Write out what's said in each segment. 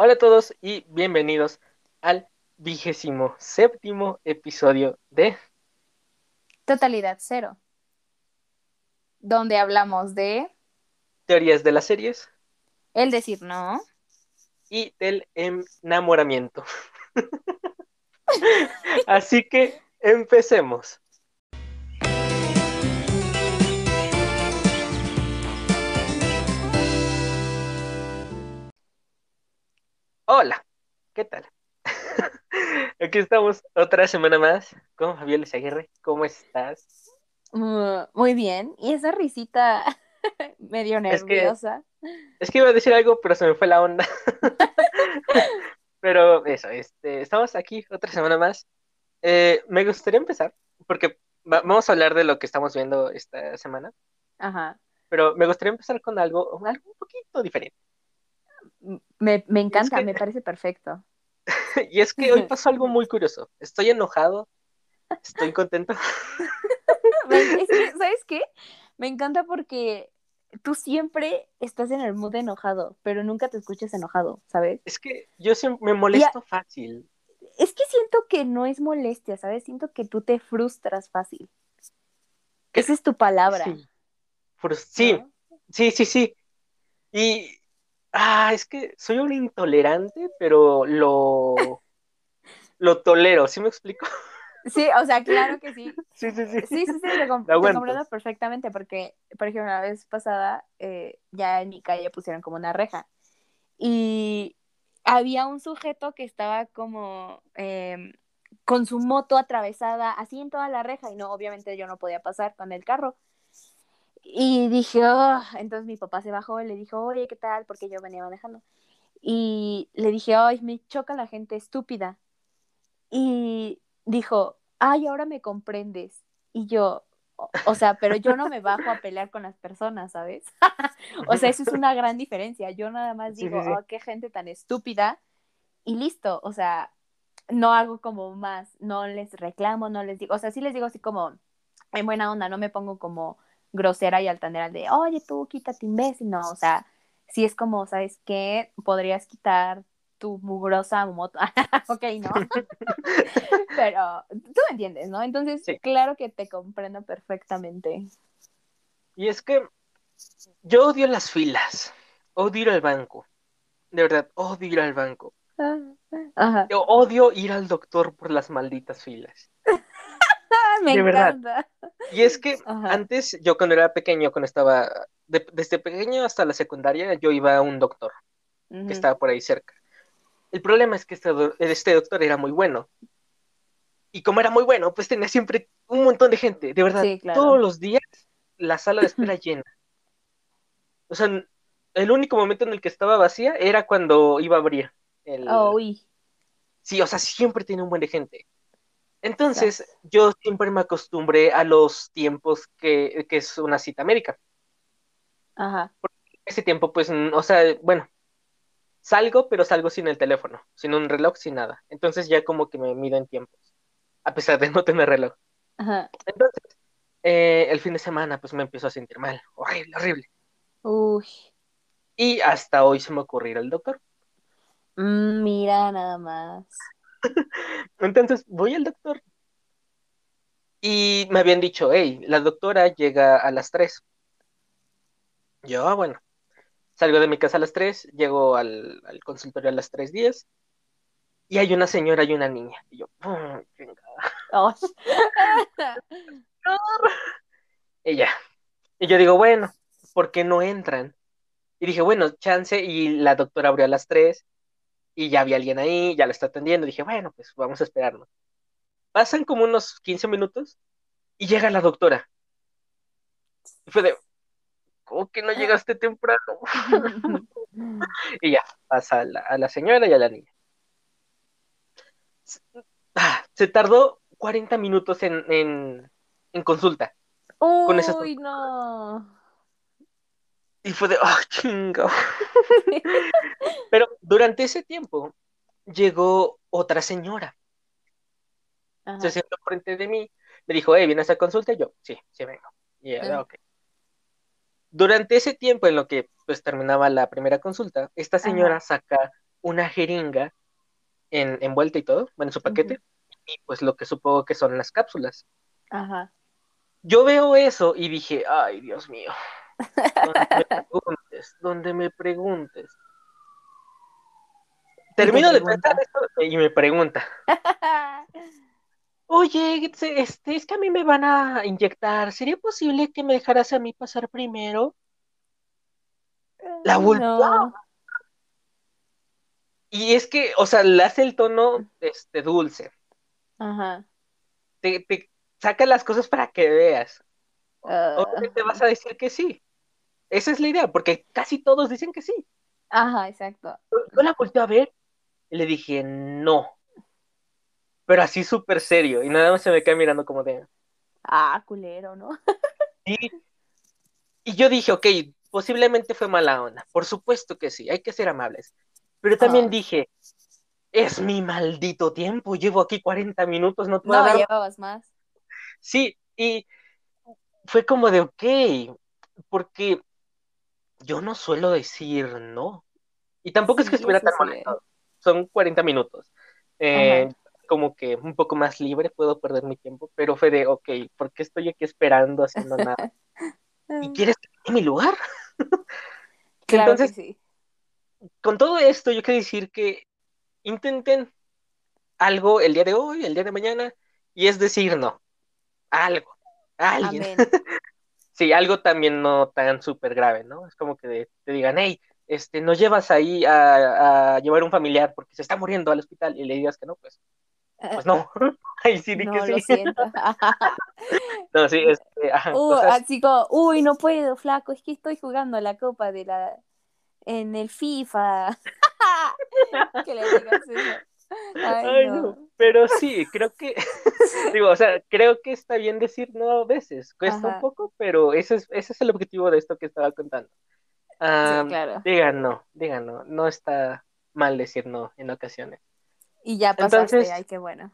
Hola a todos y bienvenidos al vigésimo séptimo episodio de Totalidad Cero, donde hablamos de Teorías de las series el decir no y del enamoramiento. Así que empecemos. Hola, ¿qué tal? Aquí estamos otra semana más con Fabiola Aguirre. ¿Cómo estás? Uh, muy bien. Y esa risita medio Es que- nerviosa. Es que iba a decir algo, pero se me fue la onda. pero eso, este, estamos aquí otra semana más. Eh, me gustaría empezar, porque va- vamos a hablar de lo que estamos viendo esta semana, Ajá. pero me gustaría empezar con algo, algo un poquito diferente. Me, me encanta, que- me parece perfecto. Y es que hoy pasó algo muy curioso. Estoy enojado, estoy contento. Es que, ¿Sabes qué? Me encanta porque tú siempre estás en el mood enojado, pero nunca te escuchas enojado, ¿sabes? Es que yo siempre me molesto fácil. Es que siento que no es molestia, ¿sabes? Siento que tú te frustras fácil. ¿Qué? Esa es tu palabra. Sí. Sí, sí, sí, sí. Y, ah, es que soy un intolerante, pero lo, lo tolero, ¿sí me explico? Sí, o sea, claro que sí. Sí, sí, sí. Sí, sí, sí, te, com- Lo te comprendo perfectamente porque, por ejemplo, la vez pasada eh, ya en mi calle pusieron como una reja y había un sujeto que estaba como em, con su moto atravesada así en toda la reja y no, obviamente yo no podía pasar con el carro. Y dije, "Oh", entonces mi papá se bajó y le dijo, oye, ¿qué tal? Porque yo venía manejando. Y le dije, ay, me choca la gente estúpida. Y dijo, ay, ahora me comprendes. Y yo, o, o sea, pero yo no me bajo a pelear con las personas, ¿sabes? o sea, eso es una gran diferencia. Yo nada más digo, sí, sí. oh, qué gente tan estúpida. Y listo, o sea, no hago como más, no les reclamo, no les digo, o sea, sí les digo así como en buena onda, no me pongo como grosera y altanera de, oye, tú quítate imbécil, no, o sea, sí es como, ¿sabes qué? Podrías quitar tu mugrosa moto, ok, ¿no? Pero tú me entiendes, ¿no? Entonces, Sí. claro que te comprendo perfectamente. Y es que yo odio las filas, odio ir al banco. De verdad, odio ir al banco. Ajá. Yo odio ir al doctor por las malditas filas. Me De verdad. encanta. Y es que Ajá. antes, yo cuando era pequeño, cuando estaba, de- desde pequeño hasta la secundaria, yo iba a un doctor que estaba por ahí cerca. El problema es que este, este doctor era muy bueno. Y como era muy bueno, pues tenía siempre un montón de gente, de verdad. Sí, claro. Todos los días la sala de espera llena. O sea, el único momento en el que estaba vacía era cuando iba a abrir. El... Oh, uy. Sí, o sea, siempre tiene un buen de gente. Entonces, yo siempre me acostumbré a los tiempos que, que es una cita médica. Ajá. Ese tiempo, pues, o sea, bueno, salgo, pero salgo sin el teléfono, sin un reloj, sin nada. Entonces ya como que me mido en tiempos, a pesar de no tener reloj. Ajá. Entonces, eh, el fin de semana, pues me empiezo a sentir mal, horrible, horrible. Uy. Y hasta hoy se me ocurrió al doctor. Mm, mira nada más. Entonces, voy al doctor. Y me habían dicho, hey, la doctora llega a las 3. Yo, ah, bueno, salgo de mi casa a las 3, llego al, consultorio a las 3.10 y hay una señora y una niña. Y yo. Oh. y ya. Y yo digo, bueno, ¿por qué no entran? Y dije, bueno, chance, y la doctora abrió a las 3 y ya había alguien ahí, ya la está atendiendo. Dije, bueno, pues vamos a esperarnos. Pasan como unos 15 minutos y llega la doctora. Y fue de, ¿cómo que no llegaste temprano? Y ya, pasa a la, a la señora y a la niña. Se tardó 40 minutos en, en, en consulta. Uy, no. Y fue de, ¡ah, chinga! Pero durante ese tiempo llegó otra señora. Ajá. Se sentó frente de mí. Me dijo, hey, ¿vienes a consulta? Y yo, sí, sí vengo. Y ella, Ah. ok. Durante ese tiempo en lo que pues terminaba la primera consulta, esta señora saca una jeringa en, envuelta y todo, bueno, en su paquete, y pues lo que supongo que son las cápsulas. Ajá. Yo veo eso y dije, ay, Dios mío, donde me preguntes, donde me preguntes. Termino de pensar esto y me pregunta, oye, este, es que a mí me van a inyectar, ¿sería posible que me dejaras a mí pasar primero? La volteó. Y es que, o sea, le hace el tono este, dulce. Ajá. Te, te saca las cosas para que veas. Ah. Obviamente vas a decir que sí. Esa es la idea, porque casi todos dicen que sí. Ajá, exacto. Yo la volteé a ver y le dije, no. Pero así súper serio. Y nada más se me queda mirando como de. Ah, culero, ¿no? Sí. Y yo dije, ok, posiblemente fue mala onda. Por supuesto que sí, hay que ser amables. Pero también dije, es mi maldito tiempo. Llevo aquí 40 minutos, no te No, llevabas más. Sí, y fue como de, ok, porque yo no suelo decir no. Y tampoco es que estuviera tan molestado. Son 40 minutos. Eh, como que un poco más libre, puedo perder mi tiempo, pero fue de, ok, ¿por qué estoy aquí esperando haciendo nada? ¿Y quieres que te dé mi lugar? Claro Entonces, que sí. con todo esto, yo quiero decir que intenten algo el día de hoy, el día de mañana, y es decir no. Algo, alguien. Amén. Sí, algo también no tan súper grave, ¿no? Es como que te digan, hey, este, nos llevas ahí a, a llevar un familiar porque se está muriendo al hospital y le digas que no, pues, pues no. Ay, sí, di No, que lo sí. siento. No, sí, este, ajá, Uh, cosas, así como, uy, no puedo, flaco, es que estoy jugando la copa de la en el FIFA. que le digas eso. Ay, ay, no. no. Pero sí, creo que, digo, o sea, creo que está bien decir no a veces, cuesta un poco, pero ese es, ese es el objetivo de esto que estaba contando. Ah, Sí, claro. Digan no, digan no, no está mal decir no en ocasiones. Y ya pasaste, Entonces- ay, qué bueno.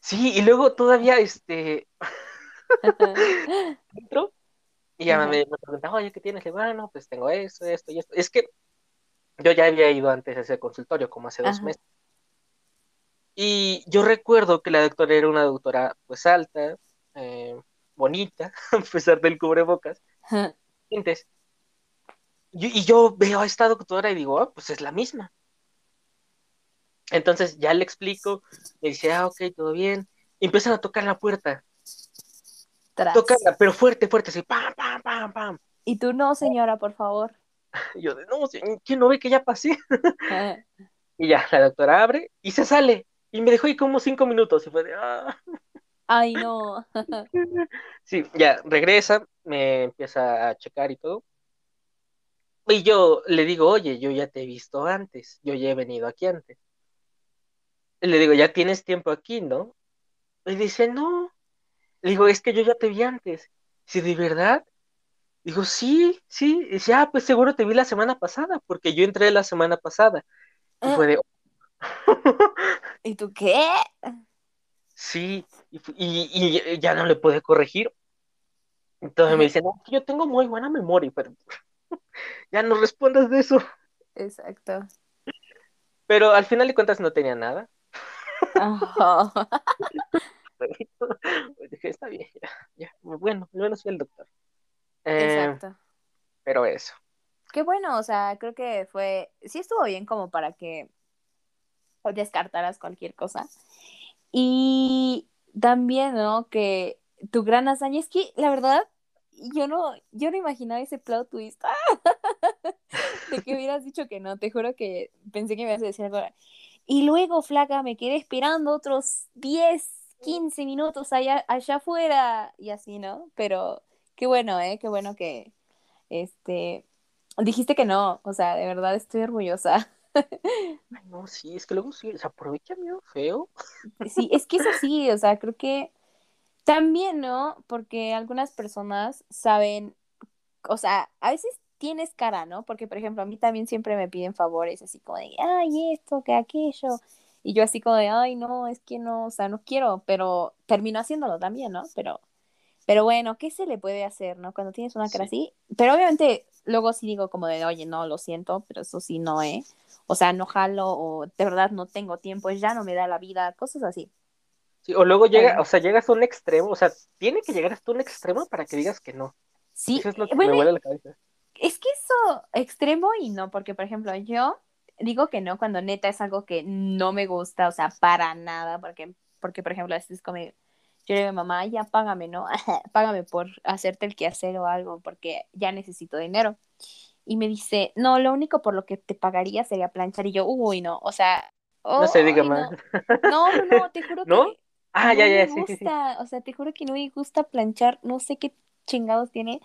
Sí, y luego todavía, este, entro y ya me, me preguntan, oye, ¿qué tienes? Le digo, bueno, pues tengo esto, esto y esto. Es que yo ya había ido antes a ese consultorio, como hace dos meses. Y yo recuerdo que la doctora era una doctora, pues alta, eh, bonita, a pesar del cubrebocas. Entonces, yo- y yo veo a esta doctora y digo, ah, pues es la misma. Entonces ya le explico, me dice, ah, ok, todo bien. Y empiezan a tocar la puerta, Tras. tocarla, pero fuerte, fuerte, así, pam, pam, pam, pam. Y tú no, señora, por favor. Yo de, no, ¿quién no ve que ya pasé? Y ya, la doctora abre y se sale. Y me dejó ahí como cinco minutos y fue de, ah. Ay, no. Sí, ya, regresa, me empieza a checar y todo. Y yo le digo, oye, yo ya te he visto antes, yo ya he venido aquí antes. Y le digo, ya tienes tiempo aquí, ¿no? Y dice, no. Le digo, es que yo ya te vi antes. Si de verdad. Digo, sí, sí. Y dice, ah, pues seguro te vi la semana pasada, porque yo entré la semana pasada. Y fue de, ¿Y tú qué? sí, y, y- y ya no le pude corregir. Entonces me dice, no, yo tengo muy buena memoria, pero ya no respondas de eso. Exacto. Pero al final de cuentas no tenía nada. Ajá. Dije, está bien, ya, ya. Bueno, al menos fui el doctor. Eh, Exacto. pero eso. Qué bueno, o sea, creo que fue, sí estuvo bien como para que descartaras cualquier cosa. Y también, ¿no? Que tu gran hazaña es que, la verdad, yo no, yo no imaginaba ese plot twist. De que hubieras dicho que no, te juro que pensé que me ibas a decir algo. Y luego, flaca, me quedé esperando otros 10, 15 minutos allá, allá afuera y así, ¿no? Pero qué bueno, ¿eh? Qué bueno que, este, dijiste que no, o sea, de verdad estoy orgullosa. Ay, no, sí, es que luego sí, se aprovecha medio feo. Sí, es que eso sí, o sea, creo que también, ¿no? Porque algunas personas saben, o sea, a veces tienes cara, ¿no? Porque, por ejemplo, a mí también siempre me piden favores, así como de, ay, esto, que aquello. Y yo así como de, ay, no, es que no, o sea, no quiero, pero termino haciéndolo también, ¿no? Pero, pero bueno, ¿qué se le puede hacer, ¿no? Cuando tienes una cara así. Pero obviamente luego sí digo como de, oye, no, lo siento, pero eso sí no, ¿eh? O sea, no jalo o de verdad no tengo tiempo, ya no me da la vida, cosas así. Sí, o luego llega, o sea, llegas a un extremo, o sea, tiene que llegar hasta un extremo para que digas que no. Sí, Eso es lo que bueno, me vuela la cabeza. es que eso extremo y no, porque por ejemplo, yo digo que no cuando neta es algo que no me gusta, o sea, para nada, porque, porque por ejemplo, es como, yo le digo a mi mamá, ya págame, ¿no? págame por hacerte el quehacer o algo, porque ya necesito dinero. Y me dice, no, lo único por lo que te pagaría sería planchar. Y yo, uy, no, o sea, No se diga ay, más. No, no, no, te juro ¿No? que Ah, no ya, ya, me sí, sí, sí. gusta, o sea, te juro que no me gusta planchar, no sé qué chingados tiene,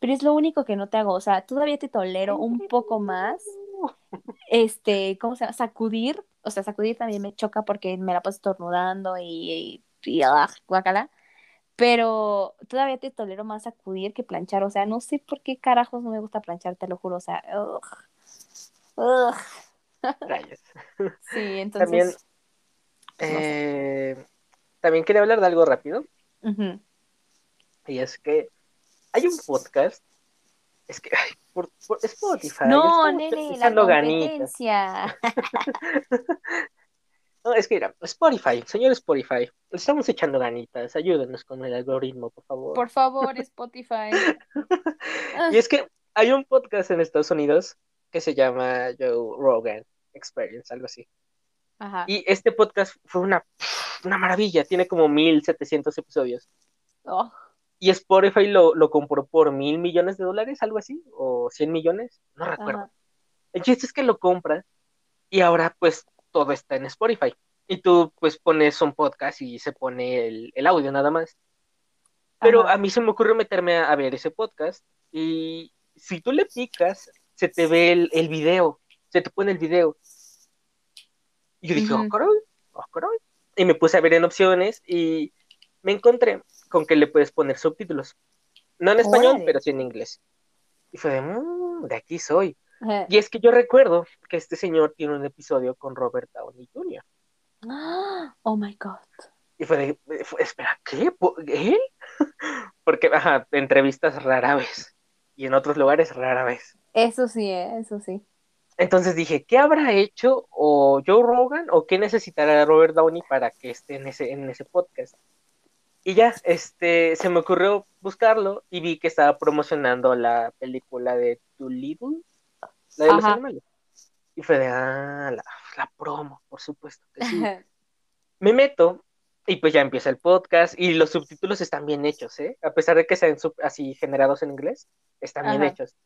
pero es lo único que no te hago, o sea, todavía te tolero un poco más, este, ¿cómo se llama? Sacudir, o sea, sacudir también me choca porque me la paso estornudando y, y, y ah, guácala, pero todavía te tolero más sacudir que planchar, o sea, no sé por qué carajos no me gusta planchar, te lo juro, o sea, ugh. Sí, entonces, También, no sé. eh, también quería hablar de algo rápido, y es que hay un podcast, es que, ay, por, por Spotify, No, nene, la competencia. No, es que mira, Spotify, señor Spotify, le estamos echando ganitas, ayúdenos con el algoritmo, por favor. Por favor, Spotify. Y es que hay un podcast en Estados Unidos que se llama Joe Rogan Experience, algo así. Ajá. Y este podcast fue una, una maravilla, tiene como 1700 episodios. Oh, Y Spotify lo, lo compró por mil millones de dólares, algo así, o 100 millones, no recuerdo. ajá. El chiste es que lo compra y ahora pues todo está en Spotify. Y tú pues pones un podcast y se pone el, el audio nada más. Pero Ajá. a mí se me ocurrió meterme a, a ver ese podcast y si tú le picas, se te ve el, el video, se te pone el video. Y yo dije, oh, caray, oh, caray. Y me puse a ver en opciones y me encontré con que le puedes poner subtítulos. No en español, Órale. pero sí en inglés. Y fue de, "Mm, de aquí soy. Ajá. Y es que yo recuerdo que este señor tiene un episodio con Robert Downey Jr. Oh my God. Y fue de, fue- espera, ¿qué? ¿Po- ¿Él? Porque, ajá, entrevistas rara vez. Y en otros lugares rara vez. Eso sí, eh, eso sí. Entonces dije, ¿qué habrá hecho o Joe Rogan o qué necesitará Robert Downey para que esté en ese, en ese podcast? Y ya, este, se me ocurrió buscarlo y vi que estaba promocionando la película de Dolittle, la de los Ajá. animales. Y fue de, ah, la, la promo, por supuesto que sí. Me meto y pues ya empieza el podcast y los subtítulos están bien hechos, ¿eh? A pesar de que sean así generados en inglés, están bien hechos.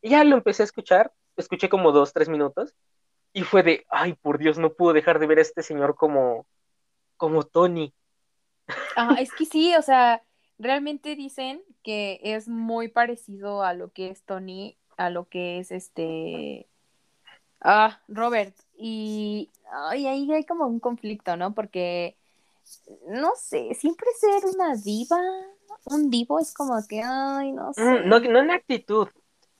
Y ya lo empecé a escuchar, escuché como dos, tres minutos y fue de, ay, por Dios, no puedo dejar de ver a este señor como, como Tony. Ajá, es que sí, o sea, realmente dicen que es muy parecido a lo que es Tony, a lo que es este. Ah, Robert. Y ay, ahí hay como un conflicto, ¿no? Porque, no sé, siempre ser una diva, un divo es como que, ay, no sé. Mm, no, no en actitud.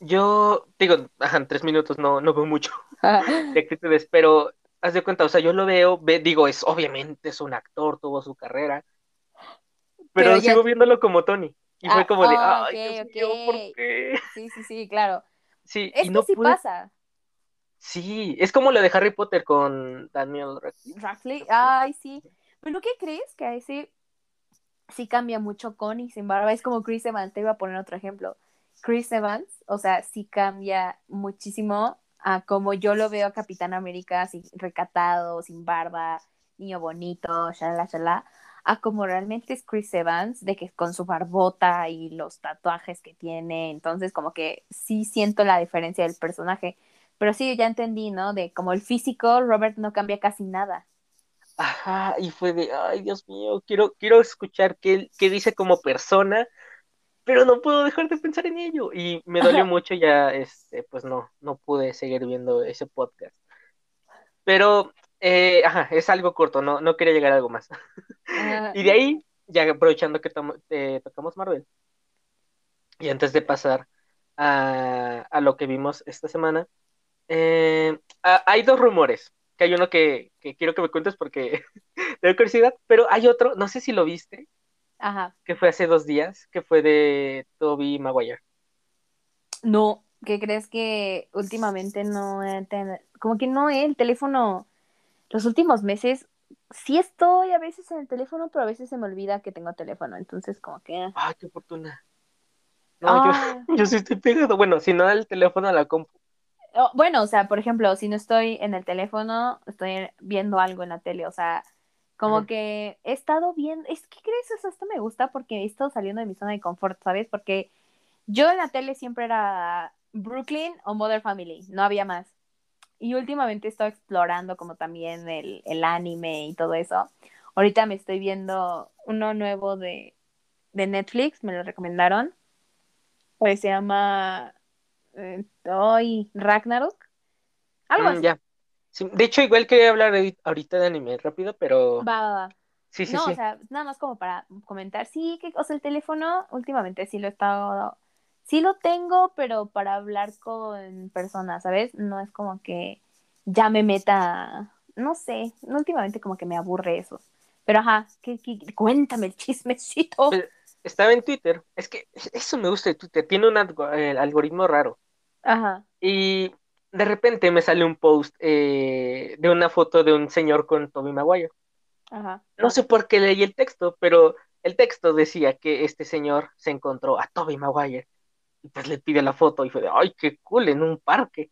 Yo digo, ajá, en tres minutos no, no veo mucho de actitudes, pero haz de cuenta, o sea, yo lo veo, ve- digo, es obviamente es un actor, tuvo su carrera, pero, Pero ya- sigo viéndolo como Tony. Y fue Ah, como de, ah, ay, ok, Dios mío, ¿por qué? Sí, sí, sí, claro. Sí, Es y que no sí pude- pasa. Sí, es como lo de Harry Potter con Daniel Radcliffe. Radcliffe, ay, sí. Pero ¿qué crees? Que a ese sí cambia mucho con y sin barba. Es como Chris Evans, te iba a poner otro ejemplo. Chris Evans, o sea, sí cambia muchísimo a como yo lo veo a Capitán América, así recatado, sin barba, niño bonito, shalala, shalala, a como realmente es Chris Evans, de que con su barbota y los tatuajes que tiene. Entonces, como que sí siento la diferencia del personaje. Pero sí, ya entendí, ¿no? De como el físico, Robert no cambia casi nada. Ajá, y fue de, ay, Dios mío, quiero, quiero escuchar qué, qué dice como persona, pero no puedo dejar de pensar en ello. Y me dolió mucho ya, este, pues no, no pude seguir viendo ese podcast. Pero, eh, ajá, es algo corto, no, no quería llegar a algo más. Ah, Y de ahí, ya aprovechando que eh, tocamos Marvel, y antes de pasar a, a lo que vimos esta semana, eh, a- hay dos rumores, que hay uno que, que quiero que me cuentes porque tengo curiosidad, pero hay otro, no sé si lo viste, Ajá. que fue hace dos días, que fue de Toby Maguire. No, ¿Qué crees que últimamente no ten- como que no el teléfono los últimos meses sí estoy a veces en el teléfono, pero a veces se me olvida que tengo teléfono, entonces como que Ay, Ah, qué fortuna. No, yo, Ah. yo sí estoy pegado. Bueno, si no el teléfono a la compu. Oh, bueno, o sea, por ejemplo, si no estoy en el teléfono, estoy viendo algo en la tele, o sea, como que he estado viendo, es que crees, o sea, esto me gusta porque he estado saliendo de mi zona de confort, ¿sabes? Porque yo en la tele siempre era Brooklyn o Mother Family, no había más. Y últimamente he estado explorando como también el, el anime y todo eso. Ahorita me estoy viendo uno nuevo de, de Netflix, me lo recomendaron. Pues se llama eh, Ragnarok. Algo Mm, así. ya. Sí, de hecho, igual quería hablar ahori- ahorita de anime rápido, pero Va, va, va. sí, sí, no, sí. o sea, nada más como para comentar. Sí, que, o sea, el teléfono últimamente sí lo he estado, sí lo tengo, pero para hablar con personas, ¿sabes? No es como que ya me meta, no sé, últimamente como que me aburre eso. Pero ajá, ¿qué, qué- cuéntame el chismecito. Estaba en Twitter. Es que eso me gusta de Twitter. Tiene un el algoritmo raro. Ajá, Y de repente me sale un post eh, de una foto de un señor con Tobey Maguire. ajá. No sé por qué leí el texto, pero el texto decía que este señor se encontró a Tobey Maguire. Y pues le pide la foto y fue de, ay, qué cool, en un parque.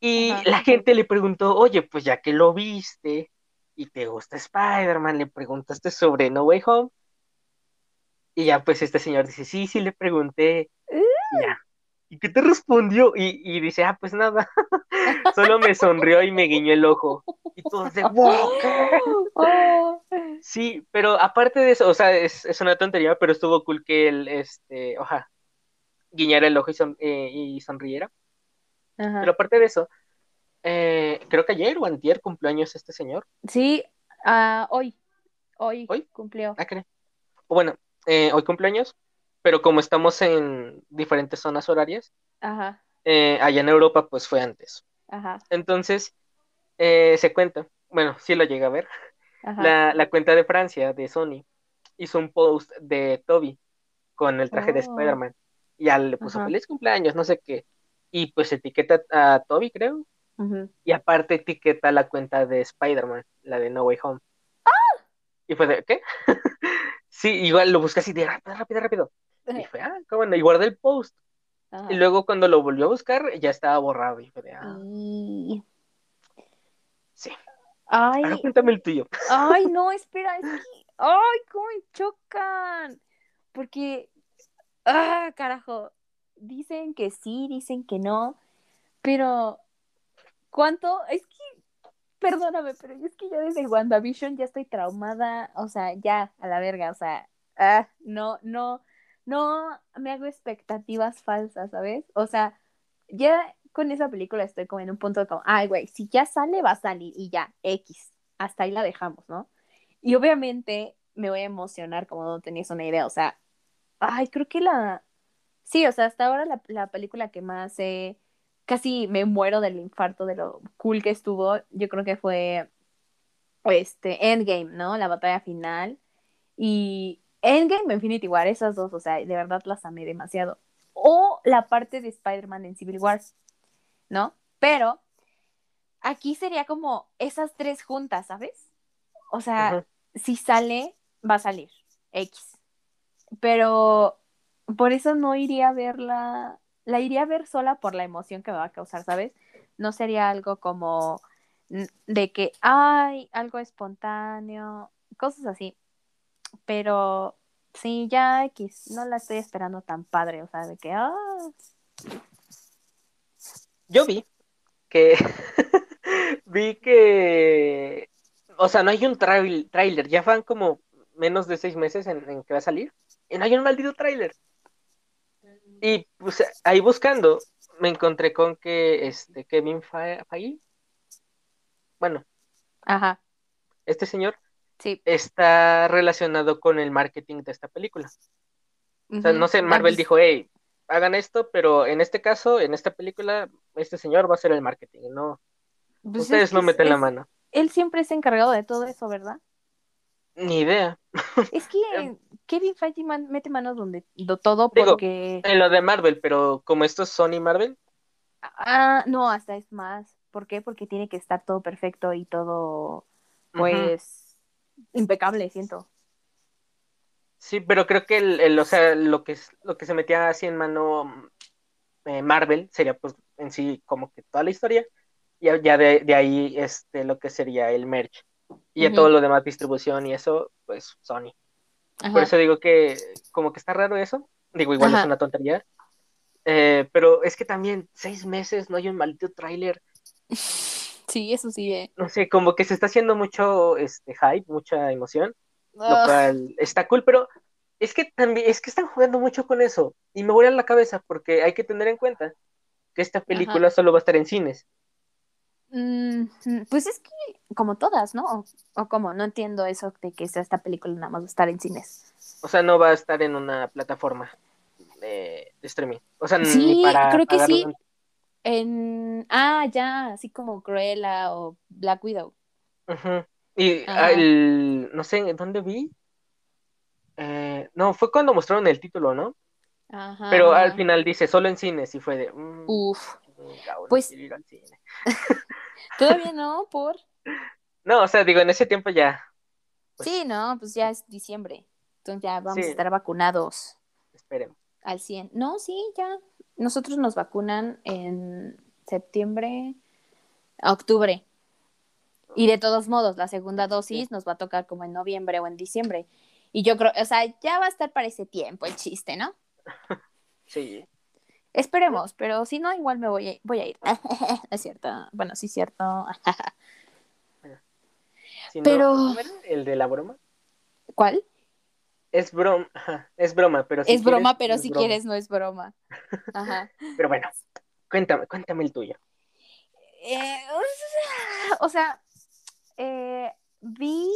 Y Ajá. la gente le preguntó, oye, pues ya que lo viste y te gusta Spider-Man, le preguntaste sobre No Way Home. Y ya pues este señor dice, sí, sí le pregunté. Y ya. ¿Y qué te respondió? Y, y dice, ah, pues nada. Solo me sonrió y me guiñó el ojo. Y todos de, wow. Oh. Sí, pero aparte de eso, o sea, es, es una tontería, pero estuvo cool que él, este, oja, guiñara el ojo y, son- eh, y sonriera. Ajá. Pero aparte de eso, eh, creo que ayer o antier cumpleaños este señor. Sí, ah, hoy, hoy, ¿Hoy? cumplió. Ah, bueno, eh, hoy cumpleaños, pero como estamos en diferentes zonas horarias, Ajá, eh, allá en Europa, pues fue antes. ajá, Entonces, eh, se cuenta, bueno, sí lo llegué a ver, la, la cuenta de Francia, de Sony, hizo un post de Toby con el traje de Oh. Spider-Man. Y ya le puso Ajá. feliz cumpleaños, no sé qué. Y pues etiqueta a Toby, creo. Y aparte etiqueta la cuenta de Spider-Man, la de No Way Home. Y fue de, ¿qué? sí, igual lo busqué así de rápido, rápido, rápido. Y fue, ah, qué bueno. Y guardé el post. Ajá. Y luego cuando lo volvió a buscar, ya estaba borrado. Y fue de, ah, Y- sí. Ay, Ahora cuéntame el tuyo. ay, no, espera, es que, ay, cómo me chocan. Porque, ah, carajo, dicen que sí, dicen que no, pero ¿cuánto? Es que, perdóname, pero es que yo desde WandaVision ya estoy traumada, o sea, ya, a la verga, o sea, ah, no, no, no me hago expectativas falsas, ¿sabes? O sea, ya con esa película estoy como en un punto de como, ay, güey, si ya sale, va a salir y ya, X, hasta ahí la dejamos, ¿no? Y obviamente me voy a emocionar como no tenías una idea, o sea, ay, creo que la, sí, o sea, hasta ahora la, la película que más he, casi me muero del infarto de lo cool que estuvo, yo creo que fue, este, Endgame, ¿no? La batalla final y Endgame, Infinity War, esas dos, o sea, de verdad las amé demasiado. O la parte de Spider-Man en Civil War, ¿no? Pero aquí sería como esas tres juntas, ¿sabes? O sea, si sale, va a salir. X. Pero por eso no iría a verla. La iría a ver sola por la emoción que me va a causar, ¿sabes? No sería algo como de que, ay, algo espontáneo, cosas así. Pero sí, ya X, no la estoy esperando tan padre, o sea, de que, ah, Yo vi que vi que o sea, no hay un tráiler, ya van como menos de seis meses en, en que va a salir y no hay un maldito tráiler. Y pues ahí buscando me encontré con que este Kevin Fe- Feige, bueno, ajá, este señor sí. está relacionado con el marketing de esta película. O sea, ujú. no sé, Marvel dijo, hey, hagan esto, pero en este caso, en esta película, este señor va a hacer el marketing, no, pues es ustedes no es- meten la mano. Él siempre es encargado de todo eso, ¿verdad? Ni idea. Es que Kevin Feige man- mete manos donde do- todo Digo, porque... En lo de Marvel, pero como esto es Sony Marvel, Ah, no, hasta es más. ¿Por qué? Porque tiene que estar todo perfecto y todo, pues, impecable, siento. sí, pero creo que el, el- o sea, lo que es- lo que se metía así en mano eh, Marvel sería pues en sí como que toda la historia. Y ya- ya de, de ahí este lo que sería el merch. Y Ujú. todo lo demás distribución y eso, pues Sony. Por eso digo que como que está raro eso. Digo, igual Ajá. es una tontería. Eh, pero es que también seis meses no hay un maldito tráiler. Sí, eso sí, eh. No sé, como que se está haciendo mucho este hype, mucha emoción, lo cual está cool, pero es que también, es que están jugando mucho con eso. Y me vuela la cabeza porque hay que tener en cuenta que esta película solo va a estar en cines. Mm, pues es que, como todas, ¿no? O, o como, no entiendo eso de que sea esta película nada más va a estar en cines. O sea, no va a estar en una plataforma de, de streaming. O sea, Sí, ni para creo que sí. en- En... Ah, ya, así como Cruella o Black Widow. Y el, no sé, ¿dónde vi? Eh, no, fue cuando mostraron el título, ¿no? Ajá. Pero al final dice solo en cines y fue de... mm, Uf. ahora Pues- ir al cine. Todavía no, por... No, o sea, digo, en ese tiempo ya, Pues- Sí, no, pues ya es diciembre. Entonces ya vamos Sí. a estar vacunados esperemos. al 100. No, sí, ya. Nosotros nos vacunan en septiembre, octubre. Y de todos modos, la segunda dosis nos va a tocar como en noviembre o en diciembre. Y yo creo, o sea, ya va a estar para ese tiempo el chiste, ¿no? Sí. Esperemos, pero si no, igual me voy a, voy a ir. es cierto. Bueno, sí, es cierto. Si no, Pero- ¿cómo era el de la broma? ¿Cuál? Es broma, es broma, pero si es broma, quieres, pero es si broma. quieres, no es broma. Ajá. Pero bueno, cuéntame, cuéntame el tuyo. Eh, o sea, eh, vi,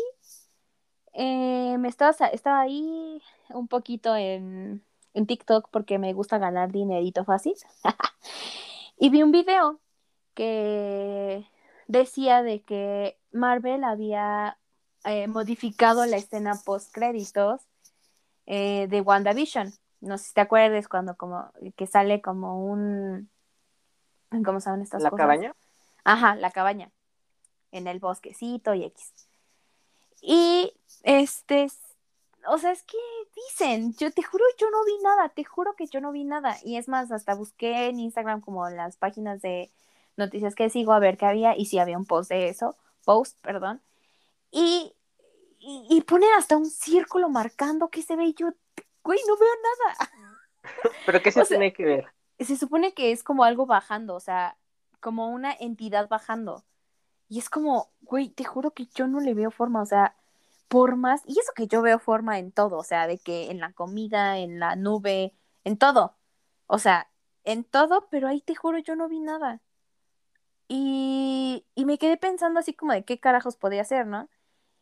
eh, me estaba, estaba ahí un poquito en, en TikTok porque me gusta ganar dinerito fácil. y vi un video que decía de que Marvel había eh, modificado la escena post créditos eh, de WandaVision. No sé si te acuerdas cuando como que sale como un ¿cómo saben estas ¿La cosas? cabaña? Ajá, la cabaña. En el bosquecito y X. Y este, o sea, es que dicen, yo te juro, yo no vi nada, te juro que yo no vi nada. Y es más, hasta busqué en Instagram como en las páginas de noticias que sigo a ver qué había y si había un post de eso, post, perdón. Y, y, y ponen hasta un círculo marcando que se ve y yo, güey, no veo nada. ¿Pero qué se O sea- tiene que ver? se supone que es como algo bajando, o sea, como una entidad bajando. Y es como, güey, te juro que yo no le veo forma, o sea, por más, y eso que yo veo forma en todo, o sea, de que en la comida, en la nube, en todo, o sea, en todo, pero ahí te juro yo no vi nada. Y, y me quedé pensando así como de qué carajos podía ser, ¿no?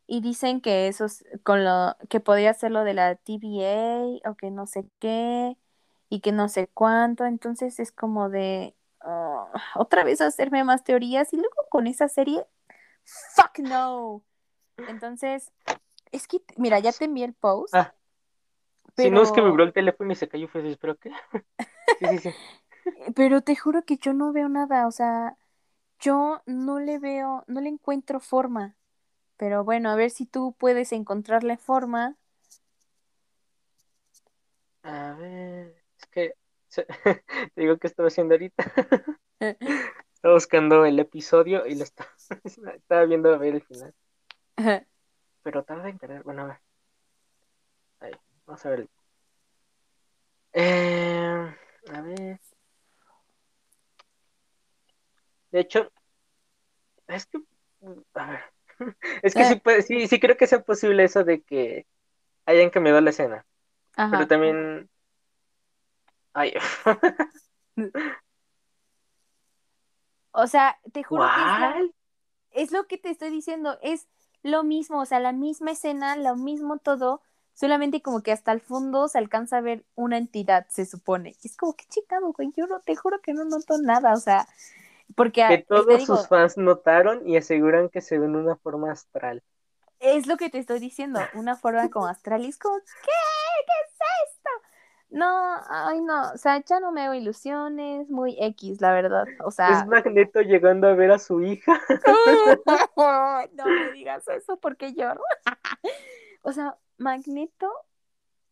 Y dicen que eso es con lo que podía ser lo de la TVA o que no sé qué y que no sé cuánto, entonces es como de ah, otra vez hacerme más teorías y luego con esa serie, fuck no. Entonces, es que, mira, ya te envié el post. Ah, Si no es que pero- vibró el teléfono y se cayó, fue así, ¿pero qué? Sí, sí, sí. Pero te juro que yo no veo nada, o sea, yo no le veo, no le encuentro forma. Pero bueno, a ver si tú puedes encontrarle forma. A ver, es que te digo que estaba haciendo ahorita. Estaba buscando el episodio y lo estaba, estaba viendo a ver el final. Pero tarda en cargar. Bueno, a ver. Ahí, vamos a ver. Eh, a ver. De hecho, es que. A ver. Es que sí, Eh. puede, sí, sí creo que sea posible eso de que hayan cambiado la escena. Ajá. Pero también. Ay. O sea, te juro que es es lo que te estoy diciendo, es lo mismo, o sea, la misma escena, lo mismo todo, solamente como que hasta el fondo se alcanza a ver una entidad, se supone. Y es como que chingado, güey, yo no te juro que no noto nada, o sea, porque Que te todos digo, sus fans notaron y aseguran que se ve en una forma astral. Es lo que te estoy diciendo, una forma como astral. Y es como, ¿qué? ¿Qué es esto? No, ay no, o sea, ya no me hago ilusiones, muy X, la verdad. O sea, Es Magneto llegando a ver a su hija. no me digas eso porque lloro. o sea, Magneto,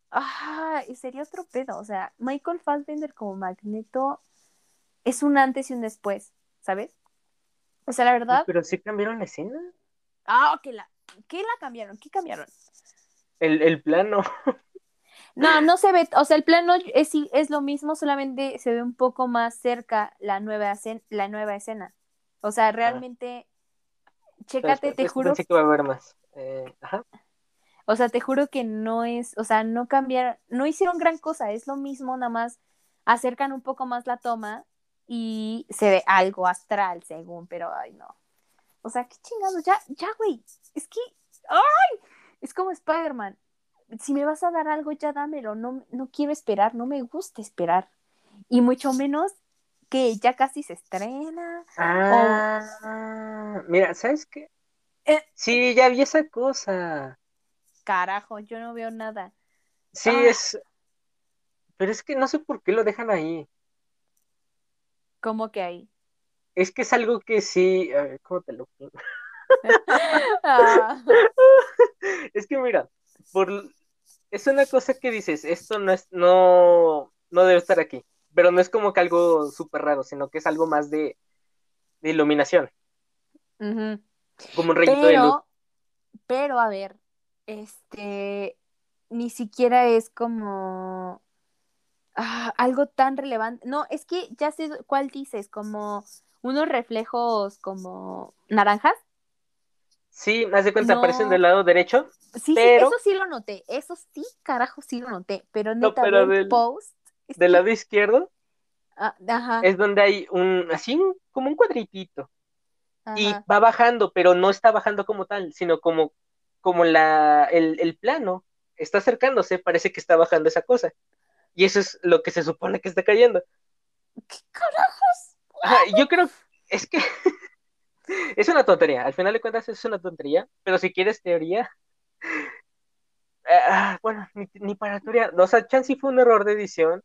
ah, sería otro pedo. O sea, Michael Fassbender como Magneto es un antes y un después, ¿sabes? O sea, la verdad. Pero sí cambiaron la escena. Ah, que la, ¿qué la cambiaron? ¿Qué cambiaron? El, el plano. No, no se ve, o sea, el plano es, es lo mismo, solamente se ve un poco más cerca la nueva, escena, la nueva escena. O sea, realmente, chécate, te juro. Pensé que iba a haber más. Eh, ajá. O sea, te juro que no es, o sea, no cambiaron, no hicieron gran cosa, es lo mismo, nada más acercan un poco más la toma y se ve algo astral, según, pero ay, no. O sea, qué chingados, ya, ya, güey, es que, ay, es como Spider-Man si me vas a dar algo, ya dámelo, no, no quiero esperar, no me gusta esperar. Y mucho menos que ya casi se estrena. Ah, mira, ¿sabes qué? Eh, sí, ya vi esa cosa. Carajo, yo no veo nada. Sí, ah. es. Pero es que no sé por qué lo dejan ahí. ¿Cómo que ahí? Es que es algo que sí. A ver, ¿cómo te lo ah. Es que mira, por es una cosa que dices, esto no es, no, no debe estar aquí, pero no es como que algo súper raro, sino que es algo más de, de iluminación. Como un rayito pero, de luz. Pero, a ver, este, ni siquiera es como ah, algo tan relevante. No, es que ya sé cuál dices, como unos reflejos como naranjas. Sí, me de cuenta, aparecen del lado derecho. Sí, pero... sí, eso sí lo noté. Eso sí, carajo, sí lo noté. Pero neta, no, pero del, post. Del lado izquierdo. Ah, ajá. Es donde hay un, así, como un cuadritito. Y va bajando, pero no está bajando como tal, sino como, como la, el, el plano está acercándose, parece que está bajando esa cosa. Y eso es lo que se supone que está cayendo. ¿Qué carajos? Ajá, yo creo, es que es una tontería, al final de cuentas es una tontería, pero si quieres teoría, ah, bueno, ni, para teoría, o sea, Chansey fue un error de edición,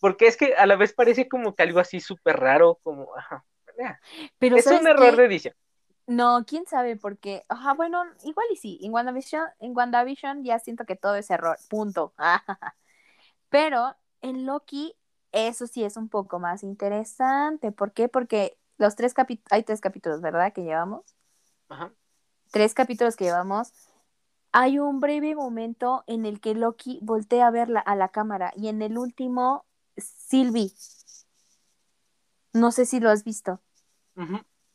porque es que a la vez parece como que algo así súper raro, como, pero es un error de edición. No, quién sabe, porque, ajá, bueno, igual y sí, en WandaVision, en WandaVision ya siento que todo es error, punto. Pero en Loki, eso sí es un poco más interesante. ¿Por qué? Porque los tres capítulos, hay tres capítulos, ¿verdad? Que llevamos. Ajá. Tres capítulos que llevamos. Hay un breve momento en el que Loki voltea a ver a la cámara y en el último, Sylvie. No sé si lo has visto.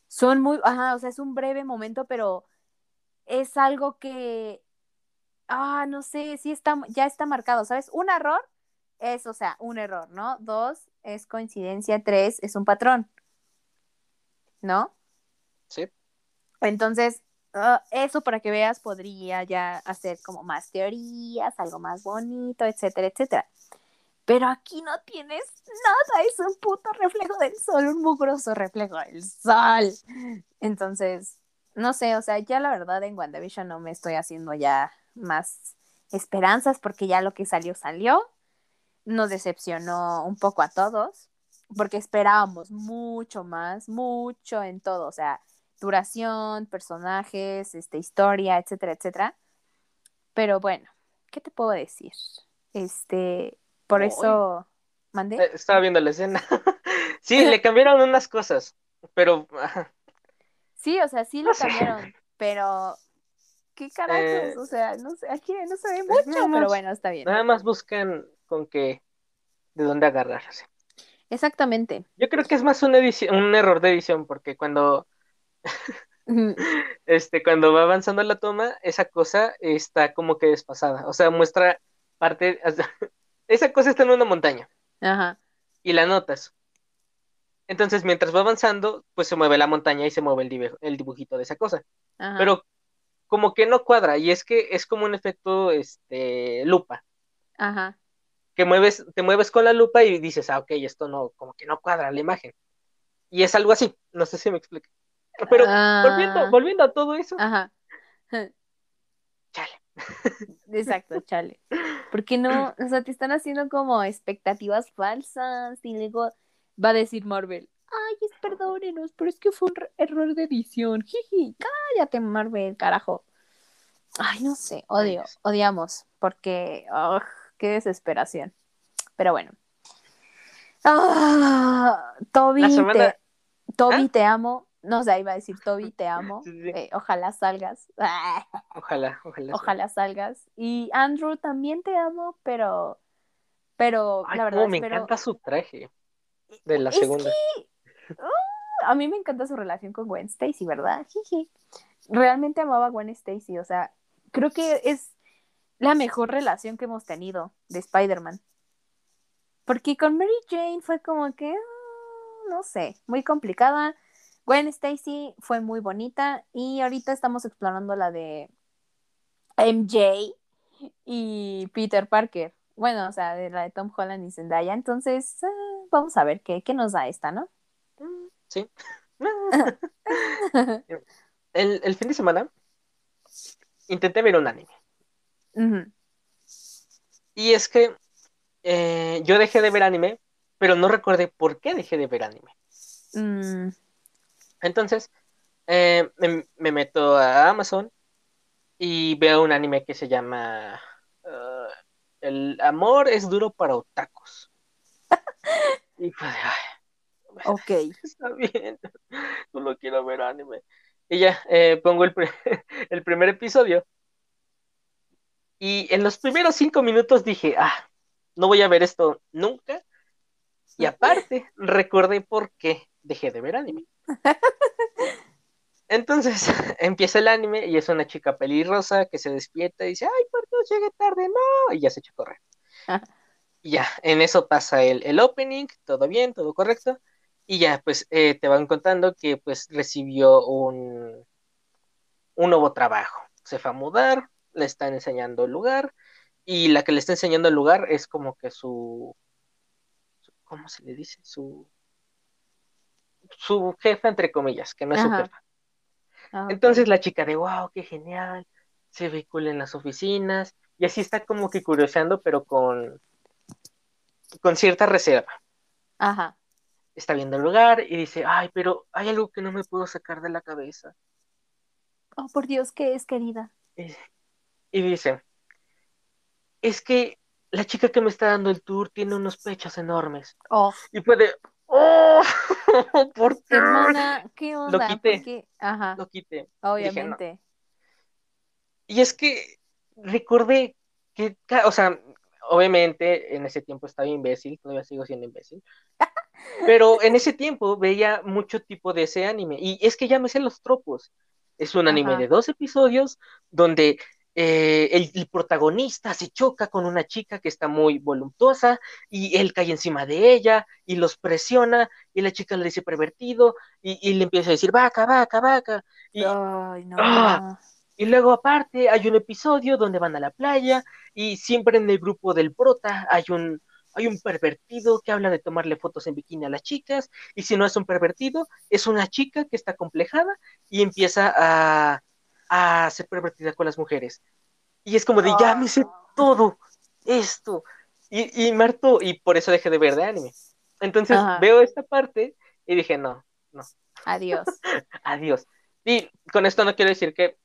Son muy, ajá, o sea, es un breve momento, pero es algo que, ah, no sé, sí está, ya está marcado, ¿sabes? Un error es, o sea, un error, ¿no? Dos es coincidencia, tres es un patrón. ¿No? Sí. Entonces, ah, eso para que veas podría ya hacer como más teorías, algo más bonito, etcétera, etcétera. Pero aquí no tienes nada, es un puto reflejo del sol, un mugroso reflejo del sol. Entonces, no sé, o sea, ya la verdad en WandaVision no me estoy haciendo ya más esperanzas porque ya lo que salió salió. Nos decepcionó un poco a todos porque esperábamos mucho más, mucho en todo, o sea, duración, personajes, este, historia, etcétera, etcétera. Pero bueno, ¿qué te puedo decir? Este, por eso mandé. Eh, estaba viendo la escena. sí, le cambiaron unas cosas, pero. sí, o sea, sí lo cambiaron, pero. ¿Qué carajos? Eh, o sea, no sé, aquí no se ve mucho, pero bueno, está bien. Nada más buscan con qué, de dónde agarrarse. Exactamente. Yo creo que es más una edición, un error de edición, porque cuando este, cuando va avanzando la toma, esa cosa está como que despasada. O sea, muestra parte. esa cosa está en una montaña. Ajá. Y la notas. Entonces, mientras va avanzando, pues se mueve la montaña y se mueve el, el dibujito de esa cosa. Ajá. Pero como que no cuadra, y es que es como un efecto este lupa. Ajá que mueves, te mueves con la lupa y dices, ah, ok, esto no, como que no cuadra la imagen. Y es algo así, no sé si me explico. Pero volviendo, ah. volviendo a todo eso, Ajá. Exacto, chale. Porque no, o sea, te están haciendo como expectativas falsas y luego va a decir Marvel, ay, es perdónenos, pero es que fue un error de edición. Jiji, cállate, Marvel, carajo. Ay, no sé, odio, odiamos, porque, qué desesperación. Pero bueno. Ah, Toby, te, Toby, ¿Ah? te amo. No sé, iba a decir Toby, te amo. Eh, ojalá salgas. Ojalá, ojalá. Ojalá salgas. Y Andrew, también te amo, pero, pero la verdad. me encanta su traje de la segunda. Uh, a mí me encanta su relación con Gwen Stacy, ¿verdad? Realmente amaba a Gwen Stacy, o sea, creo que es la mejor relación que hemos tenido de Spider-Man. Porque con Mary Jane fue como que, ah, no sé, muy complicada. Gwen Stacy fue muy bonita y ahorita estamos explorando la de MJ y Peter Parker. Bueno, o sea, de la de Tom Holland y Zendaya. Entonces, ah, vamos a ver qué, qué nos da esta, ¿no? Sí. el, fin de semana intenté ver un anime. Y es que eh, yo dejé de ver anime, pero no recordé por qué dejé de ver anime. Mm. Entonces, eh, me, meto a Amazon y veo un anime que se llama uh, El amor es duro para otakus. y pues, ay, ok. Está bien, no quiero ver anime. Y ya, eh, pongo el, el primer episodio. Y en los primeros cinco minutos dije, ah, no voy a ver esto nunca. Y aparte, recordé por qué dejé de ver anime. Entonces empieza el anime y es una chica pelirrosa que se despierta y dice, ay, por Dios, llegué tarde, no, y ya se echa a correr. Y ya, en eso pasa el, el, opening, todo bien, todo correcto, y ya, pues eh, te van contando que pues recibió un, un nuevo trabajo. Se fue a mudar, le están enseñando el lugar, y la que le está enseñando el lugar es como que su, ¿cómo se le dice? Su, su jefa, entre comillas, que no es su jefa. Ah, Entonces la chica de, wow, qué genial, se ve en las oficinas, y así está como que curioseando, pero con, con cierta reserva. Ajá. Está viendo el lugar y dice, ay, pero hay algo que no me puedo sacar de la cabeza. Oh, por Dios, ¿qué es, querida? Y dice, es que la chica que me está dando el tour tiene unos pechos enormes. Oh. Y puede, ¡oh! ¿Por qué? Hermana, ¿qué onda? Lo quité. Ajá. Lo quité. Obviamente. Y es que recordé que, o sea, obviamente en ese tiempo estaba imbécil, todavía sigo siendo imbécil. pero en ese tiempo veía mucho tipo de ese anime. Y es que ya me sé los tropos. Es un anime de dos episodios donde eh, el, protagonista se choca con una chica que está muy voluptuosa y él cae encima de ella y los presiona y la chica le dice pervertido y, le empieza a decir vaca, vaca, vaca. Y, ¡ah! y luego aparte hay un episodio donde van a la playa y siempre en el grupo del prota hay un, hay un pervertido que habla de tomarle fotos en bikini a las chicas y si no es un pervertido es una chica que está complejada y empieza a a ser pervertida con las mujeres. Y es como de, ya me sé ah. todo esto. Y, y Marto, y por eso dejé de ver de anime. Entonces veo esta parte y dije, no, no. Adiós. Adiós. Y con esto no quiero decir que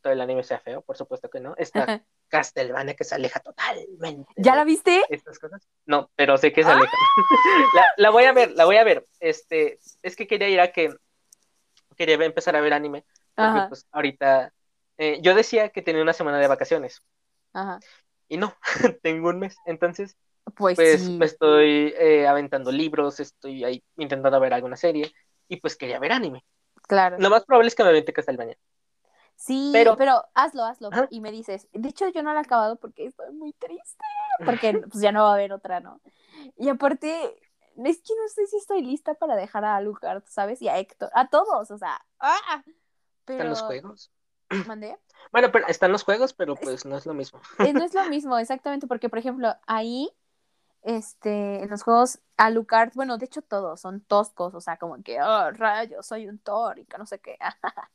todo el anime sea feo, por supuesto que no. Está Castlevania que se aleja totalmente. ¿Ya la viste? Estas cosas. No, pero sé que se aleja. la, la, voy a ver, la voy a ver. Este, es que quería ir a que quería empezar a ver anime pues ahorita eh, yo decía que tenía una semana de vacaciones. Ajá. Y no, tengo un mes. Entonces, pues, pues me estoy eh, aventando libros, estoy ahí intentando ver alguna serie y pues quería ver anime. Claro. Lo más probable es que me aviente Castlevania. Sí, pero, pero hazlo, hazlo. Y me dices, de hecho yo no lo he acabado porque estoy muy triste, porque pues ya no va a haber otra, ¿no? Y aparte, es que no sé si estoy lista para dejar a Alucard, ¿sabes? Y a Héctor, a todos, o sea, ¡ah! ¿Están los juegos? ¿Mandé? Bueno, pero están los juegos, pero pues no es lo mismo. Eh, no es lo mismo, exactamente, porque por ejemplo, ahí, este, en los juegos, Alucard, bueno, de hecho todos son toscos, o sea, como que, oh, rayo, soy un Thor y que no sé qué.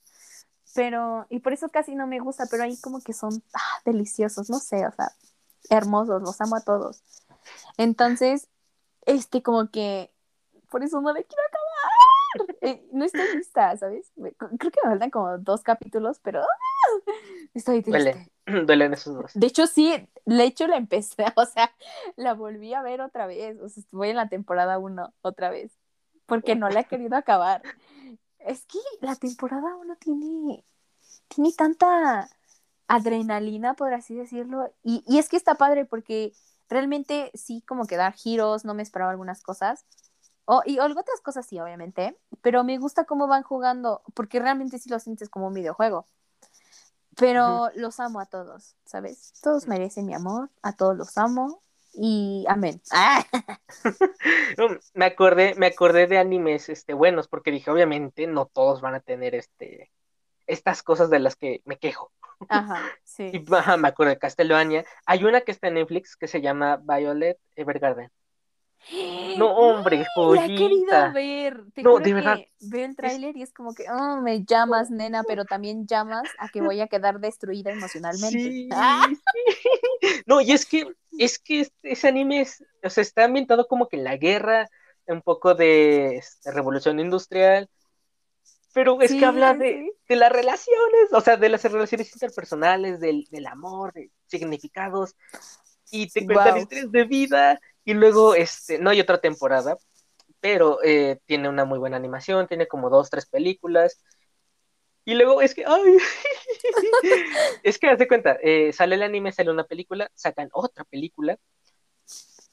pero, y por eso casi no me gusta, pero ahí como que son ah, deliciosos, no sé, o sea, hermosos, los amo a todos. Entonces, este, como que, por eso no le quiero acabar. Eh, no estoy lista, ¿sabes? Creo que me faltan como dos capítulos, pero ¡ah! estoy triste. Duelen, esos dos. De hecho, sí, de hecho la empecé, o sea, la volví a ver otra vez, o sea, voy en la temporada uno otra vez, porque no la he querido acabar. Es que la temporada uno tiene, tiene tanta adrenalina, por así decirlo, y, y es que está padre porque realmente sí como que dar giros, no me esperaba algunas cosas. Oh, y otras cosas sí, obviamente, pero me gusta cómo van jugando, porque realmente sí lo sientes como un videojuego. Pero los amo a todos, ¿sabes? Todos merecen mi amor, a todos los amo y amén. me acordé, me acordé de animes este buenos porque dije, obviamente no todos van a tener este estas cosas de las que me quejo. Ajá, sí. Y me acuerdo de Castlevania. Hay una que está en Netflix que se llama Violet Evergarden. No, hombre, joyita. La he querido ver. no, de verdad. Veo el tráiler y es como que, oh, me llamas, nena, pero también llamas a que voy a quedar destruida emocionalmente. Sí, ¡Ah! No, y es que, es que ese anime es, o sea, está ambientado como que en la guerra, un poco de, este, revolución industrial, pero es que habla de, de, las relaciones, o sea, de las relaciones interpersonales, del, del amor, de significados, y te cuentan historias de vida, y luego, este, no hay otra temporada, pero eh, tiene una muy buena animación, tiene como dos, tres películas, y luego es que, ay, es que haz de cuenta, eh, sale el anime, sale una película, sacan otra película,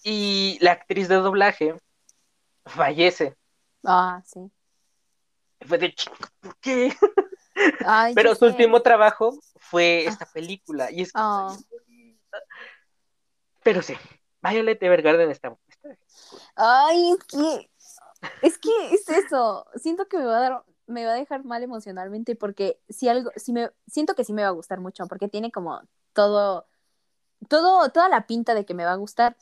y la actriz de doblaje fallece. Ah, sí fue de ¿por qué? Pero su último trabajo fue ah. esta película. Y es oh. Pero sí, Violet Evergarden está. Ay, es que. Es que es eso. Siento que me va a dar. Me va a dejar mal emocionalmente porque si algo, si me, siento que sí me va a gustar mucho porque tiene como todo, todo, toda la pinta de que me va a gustar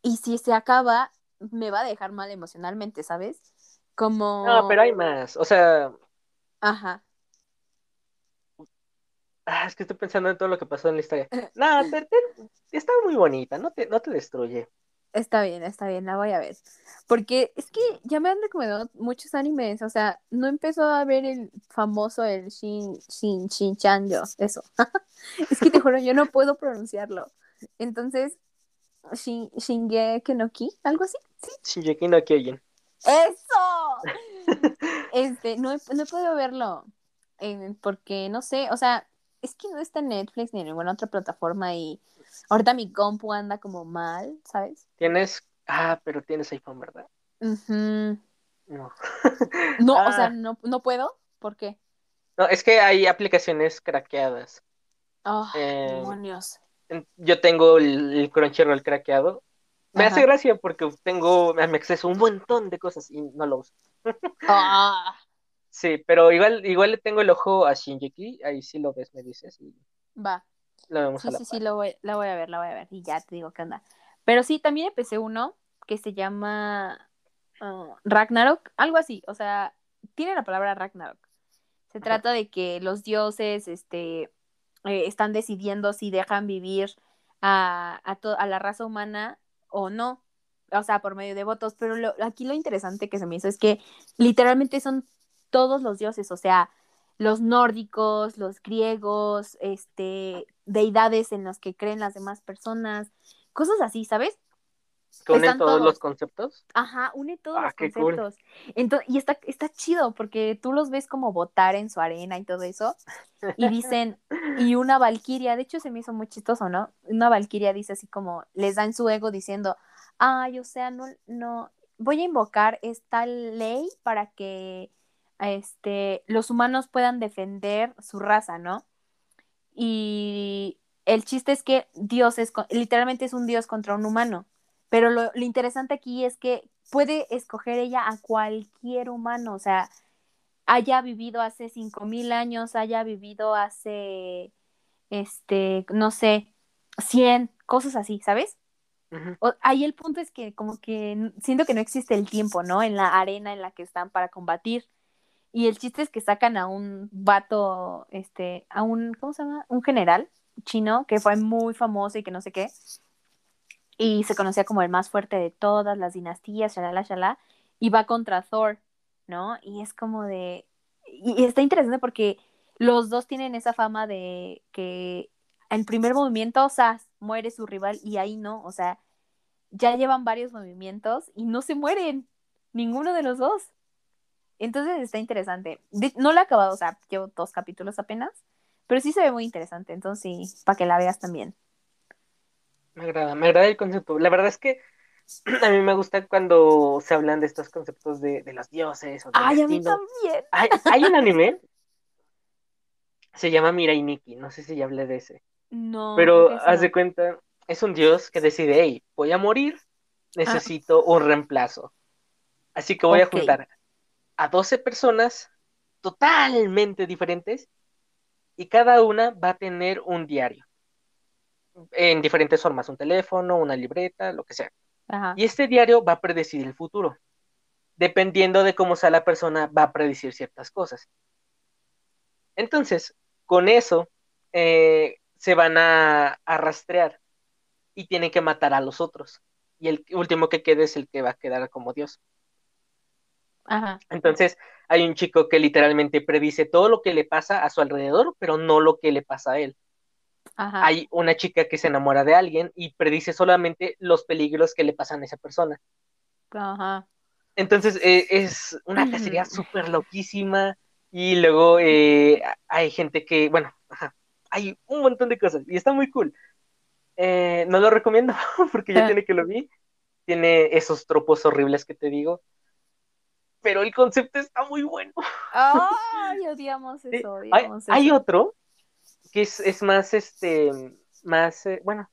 y si se acaba me va a dejar mal emocionalmente, ¿sabes? Como... No, pero hay más, o sea... Ajá. Ah, es que estoy pensando en todo lo que pasó en la historia. No, está muy bonita, no te, no te destruye. Está bien, está bien, la voy a ver. Porque es que ya me han recomendado muchos animes, o sea, no empezó a ver el famoso, el Shin, Shin, Shin Chanjo, eso. es que te juro, yo no puedo pronunciarlo. Entonces, Shin, Shingeki no Ki, algo así, ¿sí? Shingeki no Kyojin. ¡Eso! este, no he, no he podido verlo. Eh, porque no sé, o sea, es que no está en Netflix ni en ninguna otra plataforma y ahorita mi compu anda como mal, ¿sabes? Tienes, ah, pero tienes iPhone, ¿verdad? No. no, o sea, ah. no, no puedo, ¿por qué? No, es que hay aplicaciones craqueadas. Oh, demonios. Yo tengo el, el Crunchyroll craqueado me hace gracia porque tengo a mi acceso a un montón de cosas y no lo uso. Ah. Sí, pero igual, igual le tengo el ojo a Shinjeki, ahí sí lo ves, me dices. Va. Lo vemos sí, a la sí, sí, lo voy, la voy a ver, la voy a ver y ya te digo qué onda. Pero sí, también empecé uno que se llama uh, Ragnarok, algo así, o sea, tiene la palabra Ragnarok. Se trata de que los dioses este, eh, están decidiendo si dejan vivir a, a, a la raza humana o no, o sea, por medio de votos, pero aquí lo interesante que se me hizo es que literalmente son todos los dioses, o sea, los nórdicos, los griegos, este, deidades en los que creen las demás personas, cosas así, ¿sabes? ¿Que unen todos, los conceptos? Ajá, une todos ah, los conceptos. Entonces, y está, está chido porque tú los ves como votar en su arena y todo eso. Y dicen, y una valquiria, de hecho se me hizo muy chistoso, ¿no? Una valquiria dice así como, les da en su ego diciendo, ay, o sea, no, no, voy a invocar esta ley para que este, los humanos puedan defender su raza, ¿no? Y el chiste es que Dios es, literalmente es un Dios contra un humano. Pero lo, interesante aquí es que puede escoger ella a cualquier humano, o sea, haya vivido hace cinco mil años, haya vivido hace, este, no sé, cien, cosas así, ¿sabes? ahí el punto es que como que siento que no existe el tiempo, ¿no? En la arena en la que están para combatir. Y el chiste es que sacan a un vato, este, a un, ¿cómo se llama? Un general chino que fue muy famoso y que no sé qué. Y se conocía como el más fuerte de todas las dinastías, shalala, shalala. Y va contra Thor, ¿no? Y es como de... Y está interesante porque los dos tienen esa fama de que en primer movimiento, o sea, muere su rival y ahí no, o sea, ya llevan varios movimientos y no se mueren, ninguno de los dos. Entonces está interesante. no lo he acabado, o sea, llevo dos capítulos apenas, pero sí se ve muy interesante, entonces sí, para que la veas también. Me agrada, me agrada el concepto. La verdad es que a mí me gusta cuando se hablan de estos conceptos de, los dioses. O Ay, a mí también. Hay, un anime, se llama Mirai Nikki, no sé si ya hablé de ese. No. Pero haz de cuenta, es un dios que decide, hey, voy a morir, necesito un reemplazo. Así que voy a juntar a 12 personas totalmente diferentes y cada una va a tener un diario en diferentes formas, un teléfono, una libreta, lo que sea. Y este diario va a predecir el futuro. Dependiendo de cómo sea la persona, va a predecir ciertas cosas. Entonces, con eso, eh, se van a, a, rastrear y tienen que matar a los otros. Y el último que quede es el que va a quedar como Dios. Entonces, hay un chico que literalmente predice todo lo que le pasa a su alrededor, pero no lo que le pasa a él. Hay una chica que se enamora de alguien y predice solamente los peligros que le pasan a esa persona. Entonces, eh, es una cacería súper loquísima. Y luego eh, hay gente que, bueno, hay un montón de cosas y está muy cool. Eh, no lo recomiendo porque ya tiene que lo vi. Tiene esos tropos horribles que te digo pero el concepto está muy bueno. Ay, odiamos eso, hay, otro que es, más, este, más, eh, bueno,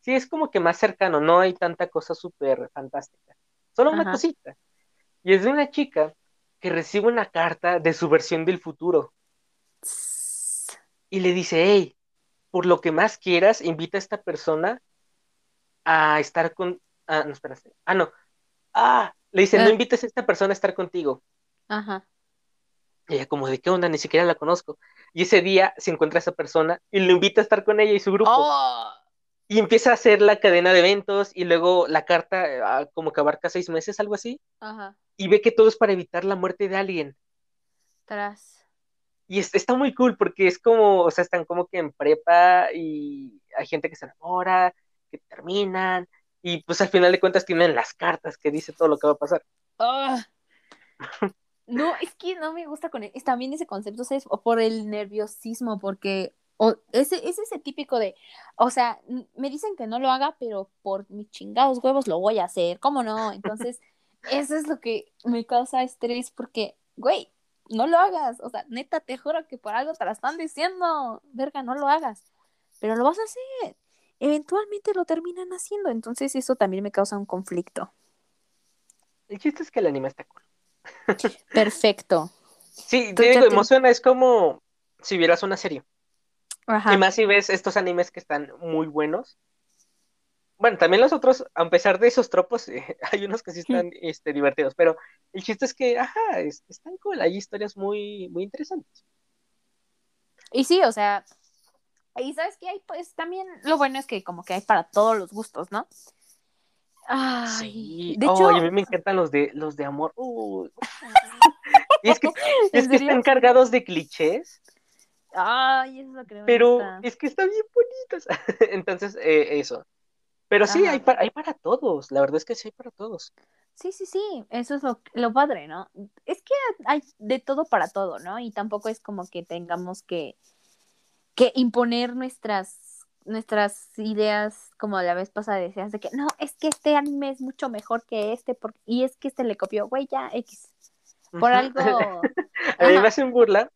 sí, es como que más cercano, no hay tanta cosa súper fantástica, solo una cosita. Y es de una chica que recibe una carta de su versión del futuro. Y le dice, hey, por lo que más quieras, invita a esta persona a estar con... Ah, no, espérate. Ah, no. Ah, le dice, no ah. invites a esta persona a estar contigo. Ajá. Y ella como, ¿de qué onda? Ni siquiera la conozco. Y ese día se encuentra esa persona y lo invita a estar con ella y su grupo. Oh. Y empieza a hacer la cadena de eventos y luego la carta ah, como que abarca seis meses, algo así. Ajá. Y ve que todo es para evitar la muerte de alguien. Tras. Y está muy cool porque es como, o sea, están como que en prepa y hay gente que se enamora, que terminan, y pues al final de cuentas tienen las cartas que dice todo lo que va a pasar. Ah. No, es que no me gusta con él. Es también ese concepto, ¿sabes? O por el nerviosismo, porque o ese, es ese típico de, o sea, me dicen que no lo haga, pero por mis chingados huevos lo voy a hacer, ¿cómo no? Entonces, eso es lo que me causa estrés, porque, güey, no lo hagas, o sea, neta, te juro que por algo te la están diciendo, verga, no lo hagas, pero lo vas a hacer eventualmente lo terminan haciendo. Entonces eso también me causa un conflicto. El chiste es que el anime está cool. Perfecto. Sí, te digo, emociona, es como si vieras una serie. Ajá. Y más si ves estos animes que están muy buenos. Bueno, también los otros, a pesar de esos tropos, hay unos que sí están este, divertidos, pero el chiste es que, ajá, están cool, hay historias muy, muy interesantes. Y sí, o sea, y sabes que hay, pues también lo bueno es que como que hay para todos los gustos, ¿no? Ay, de hecho, a mí me encantan los de los de amor. y es que, es que están cargados de clichés. Ay, eso es lo que me Pero es que están bien bonitos. Entonces, eh, eso. Pero sí, hay para, hay para todos. La verdad es que sí hay para todos. Sí, sí, sí, eso es lo, lo padre, ¿no? Es que hay de todo para todo, ¿no? Y tampoco es como que tengamos que que imponer nuestras, nuestras ideas, como la vez pasada decías, de que no, es que este anime es mucho mejor que este, y es que este le copió, güey, ya, X. Por algo. A mí me hacen burla.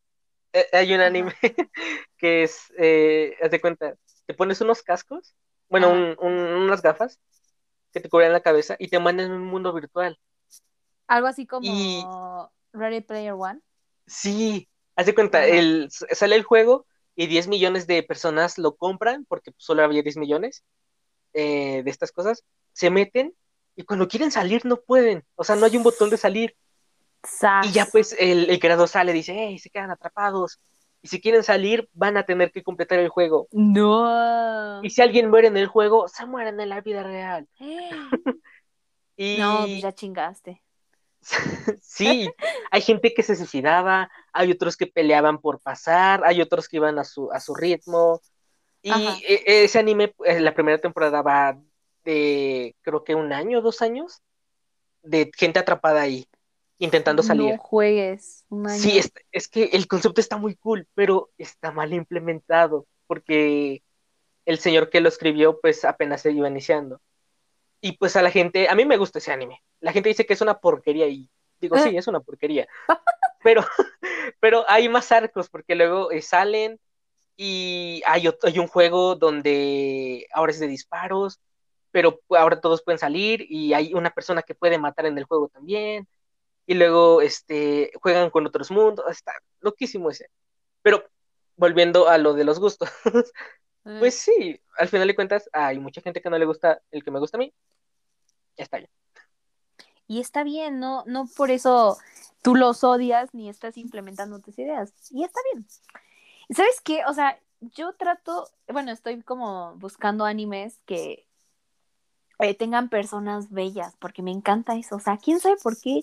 Eh, hay un anime que es, eh, haz de cuenta, te pones unos cascos, bueno, unas gafas que te cubren la cabeza y te mandan en un mundo virtual. Algo así como Ready Player One. Sí, haz de cuenta, el, sale el juego y 10 millones de personas lo compran, porque solo había 10 millones eh, de estas cosas, se meten y cuando quieren salir no pueden, o sea, no hay un botón de salir. Y ya pues el, el creador sale y dice, hey, se quedan atrapados. Y si quieren salir, van a tener que completar el juego. No. Y si alguien muere en el juego, se mueren en la vida real. y... No, pues ya chingaste. sí, hay gente que se suicidaba, hay otros que peleaban por pasar, hay otros que iban a su, a su ritmo. Y e, ese anime, eh, la primera temporada va de creo que un año, dos años, de gente atrapada ahí, intentando salir. No juegues. Un año. Sí, es, es que el concepto está muy cool, pero está mal implementado, porque el señor que lo escribió, pues apenas se iba iniciando. Y pues a la gente, a mí me gusta ese anime. La gente dice que es una porquería y digo, sí, es una porquería. Pero, pero hay más arcos porque luego eh, salen y hay, hay un juego donde ahora es de disparos, pero ahora todos pueden salir y hay una persona que puede matar en el juego también. Y luego este, juegan con otros mundos. Está loquísimo ese. Pero volviendo a lo de los gustos, pues sí, al final de cuentas hay mucha gente que no le gusta el que me gusta a mí. Está bien. Y está bien, no, no por eso tú los odias ni estás implementando tus ideas. Y está bien. ¿Sabes qué? O sea, yo trato, bueno, estoy como buscando animes que eh, tengan personas bellas, porque me encanta eso. O sea, quién sabe por qué,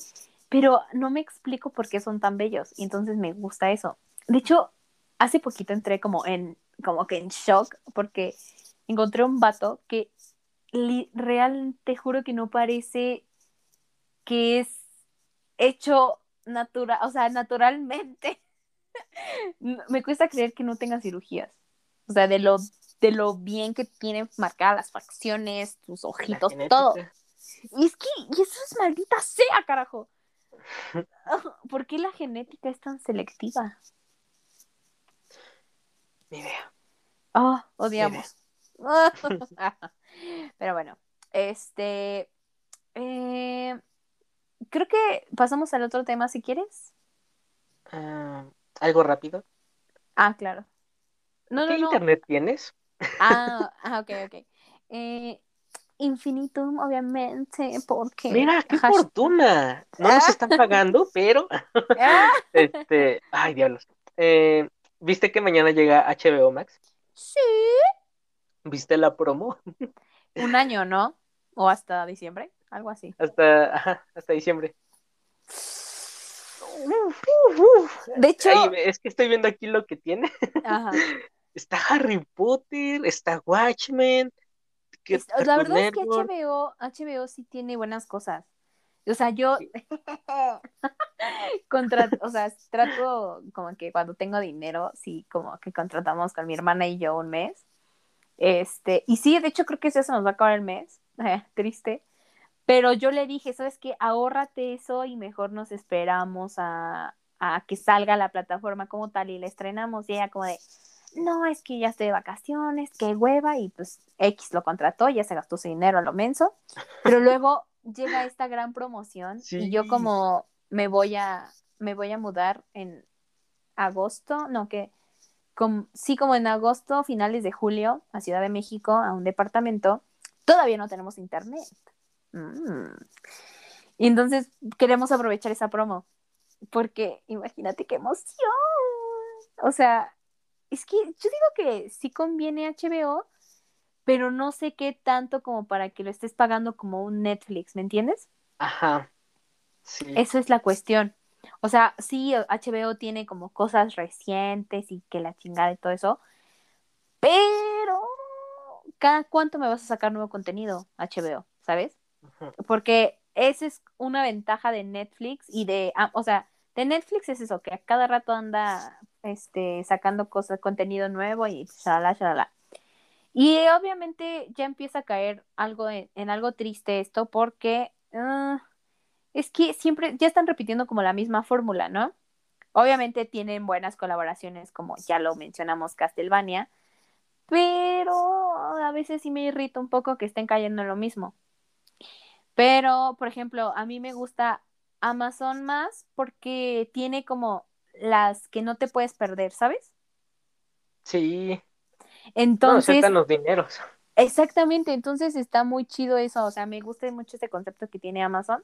pero no me explico por qué son tan bellos. Y entonces me gusta eso. De hecho, hace poquito entré como en, como que en shock, porque encontré un vato que real, te juro que no parece que es hecho natural, o sea, naturalmente. Me cuesta creer que no tenga cirugías. O sea, de lo, de lo bien que tiene marcadas las facciones, tus ojitos, todo. Y es que, y eso es maldita sea, carajo. ¿Por qué la genética es tan selectiva? Ni idea. Oh, odiamos. Pero bueno, este. Eh, creo que pasamos al otro tema si quieres. Ah, ¿Algo rápido? Ah, claro. No, ¿Qué internet tienes? Ah, ah, ok, ok. Eh, Infinitum, obviamente, porque... Mira, qué fortuna. No nos están pagando, pero... Ah. este, ay, diablos. Eh, ¿Viste que mañana llega HBO Max? Sí. ¿Viste la promo? Un año, ¿no? O hasta diciembre, algo así. Hasta, ajá, hasta diciembre. De hecho, es que estoy viendo aquí lo que tiene. Ajá. Está Harry Potter, está Watchmen. la verdad es que HBO, HBO sí tiene buenas cosas. O sea, yo contra, o sea, trato como que cuando tengo dinero, sí, como que contratamos con mi hermana y yo un mes. Este, y sí, de hecho creo que eso se nos va a acabar el mes. triste. Pero yo le dije, ¿sabes qué? Ahórrate eso y mejor nos esperamos a, a que salga la plataforma como tal y la estrenamos. Y ella como de, no, es que ya estoy de vacaciones, qué hueva, y pues X lo contrató, ya se gastó su dinero a lo menso. Pero luego llega esta gran promoción y yo como me voy a, me voy a mudar en agosto, no, que sí como en agosto, finales de julio, a Ciudad de México, a un departamento, todavía no tenemos internet. Mm. Y entonces queremos aprovechar esa promo, porque imagínate qué emoción. O sea, es que yo digo que sí conviene HBO, pero no sé qué tanto como para que lo estés pagando como un Netflix, ¿me entiendes? Ajá. Sí. Eso es la cuestión. O sea, sí, HBO tiene como cosas recientes y que la chingada y todo eso, pero ¿cada cuánto me vas a sacar nuevo contenido HBO? ¿Sabes? Porque esa es una ventaja de Netflix y de, ah, o sea, de Netflix es eso, que a cada rato anda este, sacando cosas, contenido nuevo y shalala, shalala. Y obviamente ya empieza a caer algo en, algo triste esto porque ah, es que siempre ya están repitiendo como la misma fórmula, ¿no? Obviamente tienen buenas colaboraciones como ya lo mencionamos Castlevania, pero a veces sí me irrita un poco que estén cayendo en lo mismo. Pero, por ejemplo, a mí me gusta Amazon más porque tiene como las que no te puedes perder, ¿sabes? Sí. Entonces. No, los dineros. Exactamente, entonces está muy chido eso, o sea, me gusta mucho ese concepto que tiene Amazon.